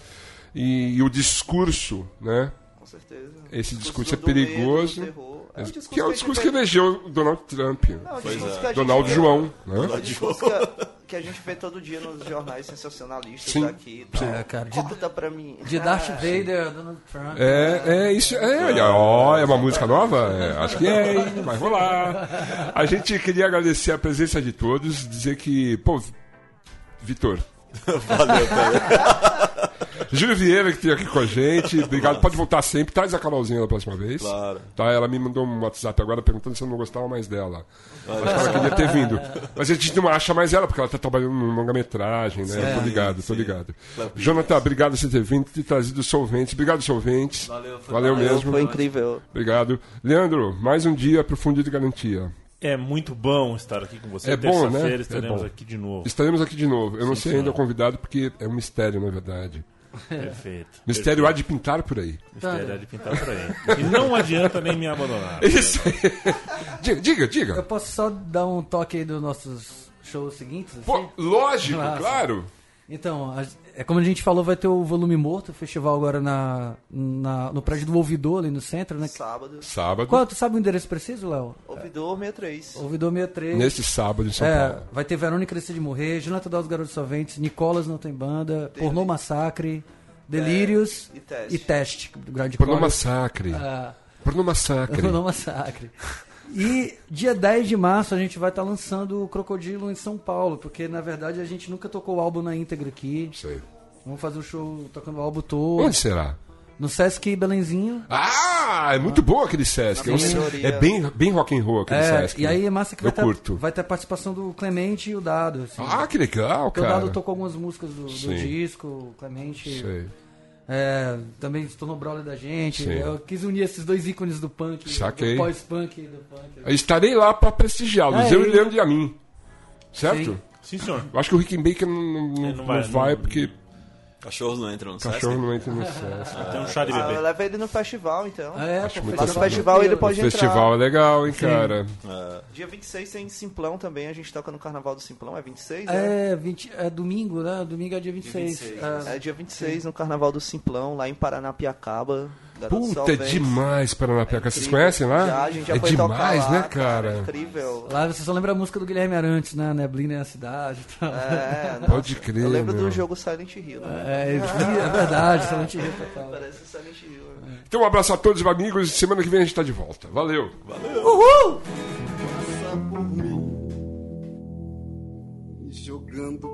[SPEAKER 1] e, e o discurso, né?
[SPEAKER 4] Com certeza.
[SPEAKER 1] Esse
[SPEAKER 4] O
[SPEAKER 1] discurso é
[SPEAKER 4] do medo, do
[SPEAKER 1] perigoso.
[SPEAKER 4] terror. É um discurso
[SPEAKER 1] que é o discurso que
[SPEAKER 4] vê-
[SPEAKER 1] elegeu o Donald Trump.
[SPEAKER 4] Não, discurso que gente
[SPEAKER 1] Donald
[SPEAKER 4] vê-
[SPEAKER 1] João, né?
[SPEAKER 4] O discurso que a, que a gente vê todo dia nos jornais sensacionalistas
[SPEAKER 1] Sim,
[SPEAKER 4] aqui e tal.
[SPEAKER 3] É, cara, de-
[SPEAKER 4] Corta pra mim.
[SPEAKER 3] De Darth
[SPEAKER 4] Ah,
[SPEAKER 3] Vader, Donald Trump.
[SPEAKER 1] É, é isso. É, olha, ó, é uma música nova? É, acho que é, hein? vai rolar. A gente queria agradecer a presença de todos, dizer que, pô, Vitor.
[SPEAKER 5] Valeu, (laughs) Pedro.
[SPEAKER 1] Júlio Vieira, que esteve aqui com a gente, obrigado. Pode voltar sempre, traz a Carolzinha da próxima vez.
[SPEAKER 5] Claro.
[SPEAKER 1] Tá, ela me mandou um WhatsApp agora perguntando se eu não gostava mais dela. Acho que ela queria ter vindo. Mas a gente não acha mais ela, porque ela tá trabalhando em longa-metragem, né? tô ligado, tô ligado. Jonathan, obrigado por você ter vindo, ter trazido solventes. Obrigado, solventes.
[SPEAKER 7] Valeu, foi
[SPEAKER 1] Valeu mesmo.
[SPEAKER 4] Foi incrível.
[SPEAKER 1] Obrigado. Leandro, mais um dia pro Fundo de Garantia.
[SPEAKER 2] É muito bom estar aqui com você.
[SPEAKER 1] É bom, né?
[SPEAKER 2] Terça-feira
[SPEAKER 1] É
[SPEAKER 2] estaremos
[SPEAKER 1] bom.
[SPEAKER 2] aqui de novo.
[SPEAKER 1] Estaremos aqui de novo. Eu não
[SPEAKER 2] Sim,
[SPEAKER 1] sei ainda o convidado, porque é um mistério, na verdade.
[SPEAKER 2] Perfeito.
[SPEAKER 1] Mistério há de pintar por aí.
[SPEAKER 2] Mistério é de pintar por aí. E não adianta nem me abandonar. (laughs)
[SPEAKER 1] Isso aí. diga, diga,
[SPEAKER 3] Eu posso só dar um toque aí dos nossos shows seguintes? assim?
[SPEAKER 1] Pô, lógico,
[SPEAKER 3] Nossa.
[SPEAKER 1] claro.
[SPEAKER 3] Então, a- é como a gente falou, vai ter o Volume Morto, o festival agora na, na- no prédio do Ouvidor, ali no centro, né?
[SPEAKER 4] Sábado.
[SPEAKER 1] Sábado.
[SPEAKER 3] Qual, tu sabe o endereço preciso, Léo?
[SPEAKER 4] Ouvidor 63.
[SPEAKER 3] Ouvidor 63.
[SPEAKER 1] Neste sábado em São
[SPEAKER 3] É,
[SPEAKER 1] Paulo.
[SPEAKER 3] vai ter Verônica Crescer de Morrer, Jonathan Dawes Garotos Solventes, Nicolas Não Tem Banda, Pornô Massacre, Delírios
[SPEAKER 4] e Teste.
[SPEAKER 3] e Teste, do Grande
[SPEAKER 1] Pornô. Massacre.
[SPEAKER 3] Ah,
[SPEAKER 1] Pornô Massacre.
[SPEAKER 3] Pornô Massacre. (laughs) E dia 10 de março a gente vai estar lançando o Crocodilo em São Paulo, porque na verdade a gente nunca tocou o álbum na íntegra aqui.
[SPEAKER 1] Sei.
[SPEAKER 3] Vamos fazer um show tocando o álbum todo.
[SPEAKER 1] Onde será?
[SPEAKER 3] No Sesc Belenzinho.
[SPEAKER 1] Ah, é muito bom aquele Sesc. É, um-
[SPEAKER 4] Sim.
[SPEAKER 1] é bem, bem rock and roll aquele
[SPEAKER 3] É,
[SPEAKER 1] Sesc.
[SPEAKER 3] e aí é massa que vai ter, vai ter a participação do Clemente e o Dado. Assim.
[SPEAKER 1] Ah, que legal,
[SPEAKER 3] Porque o
[SPEAKER 1] cara.
[SPEAKER 3] Dado tocou algumas músicas do, do disco, o Clemente
[SPEAKER 1] Sei.
[SPEAKER 3] É, também se tornou brother da gente.
[SPEAKER 1] Sim.
[SPEAKER 3] Eu quis unir esses dois ícones do punk,
[SPEAKER 1] Saquei.
[SPEAKER 3] do pós-punk e do punk.
[SPEAKER 1] Eu Estarei lá pra prestigiá-los.
[SPEAKER 3] É,
[SPEAKER 1] eu e Leandro e a mim. Certo?
[SPEAKER 3] Sim.
[SPEAKER 2] Sim, senhor.
[SPEAKER 1] Eu acho que o Rick Baker não, não, não
[SPEAKER 2] não
[SPEAKER 1] vai,
[SPEAKER 2] vai, não-
[SPEAKER 1] porque
[SPEAKER 5] Cachorros não entram no Sesc?
[SPEAKER 1] Cachorro não entra no (laughs) Sesc.
[SPEAKER 2] Tem um chá de
[SPEAKER 4] Ah,
[SPEAKER 2] bebê.
[SPEAKER 4] leva ele no festival, então.
[SPEAKER 3] É,
[SPEAKER 1] Acho
[SPEAKER 3] pô,
[SPEAKER 1] muito
[SPEAKER 4] no
[SPEAKER 1] bacana.
[SPEAKER 4] festival ele
[SPEAKER 1] O
[SPEAKER 4] pode
[SPEAKER 1] festival é
[SPEAKER 4] entrar.
[SPEAKER 1] legal, hein, cara.
[SPEAKER 4] Dia 26 tem Simplão também, a gente toca no Carnaval do Simplão, é 26? né?
[SPEAKER 3] É, 20, é domingo, né? Domingo é dia 26.
[SPEAKER 7] 26,
[SPEAKER 3] É.
[SPEAKER 4] É dia 26 no Carnaval do Simplão, lá em Paranapiacaba. Garoto
[SPEAKER 1] Puta, é demais Paranapiacaba. Vocês
[SPEAKER 4] Incrível.
[SPEAKER 1] conhecem lá?
[SPEAKER 4] Já, a gente já
[SPEAKER 1] é
[SPEAKER 4] foi
[SPEAKER 1] demais,
[SPEAKER 4] tocar lá,
[SPEAKER 1] né, cara?
[SPEAKER 4] Incrível.
[SPEAKER 3] Lá você só lembra a música do Guilherme Arantes, né? Neblina é a cidade e tal.
[SPEAKER 4] É, (laughs)
[SPEAKER 1] Pode
[SPEAKER 4] nossa,
[SPEAKER 1] crer,
[SPEAKER 4] Eu lembro
[SPEAKER 1] meu.
[SPEAKER 4] do jogo Silent Hill, né?
[SPEAKER 3] É, é verdade, Silent Hill total. (laughs)
[SPEAKER 4] Parece o Silent Hill. né?
[SPEAKER 1] Então um abraço a todos, amigos. Semana que vem a gente tá de volta. Valeu.
[SPEAKER 9] passa por mim, jogando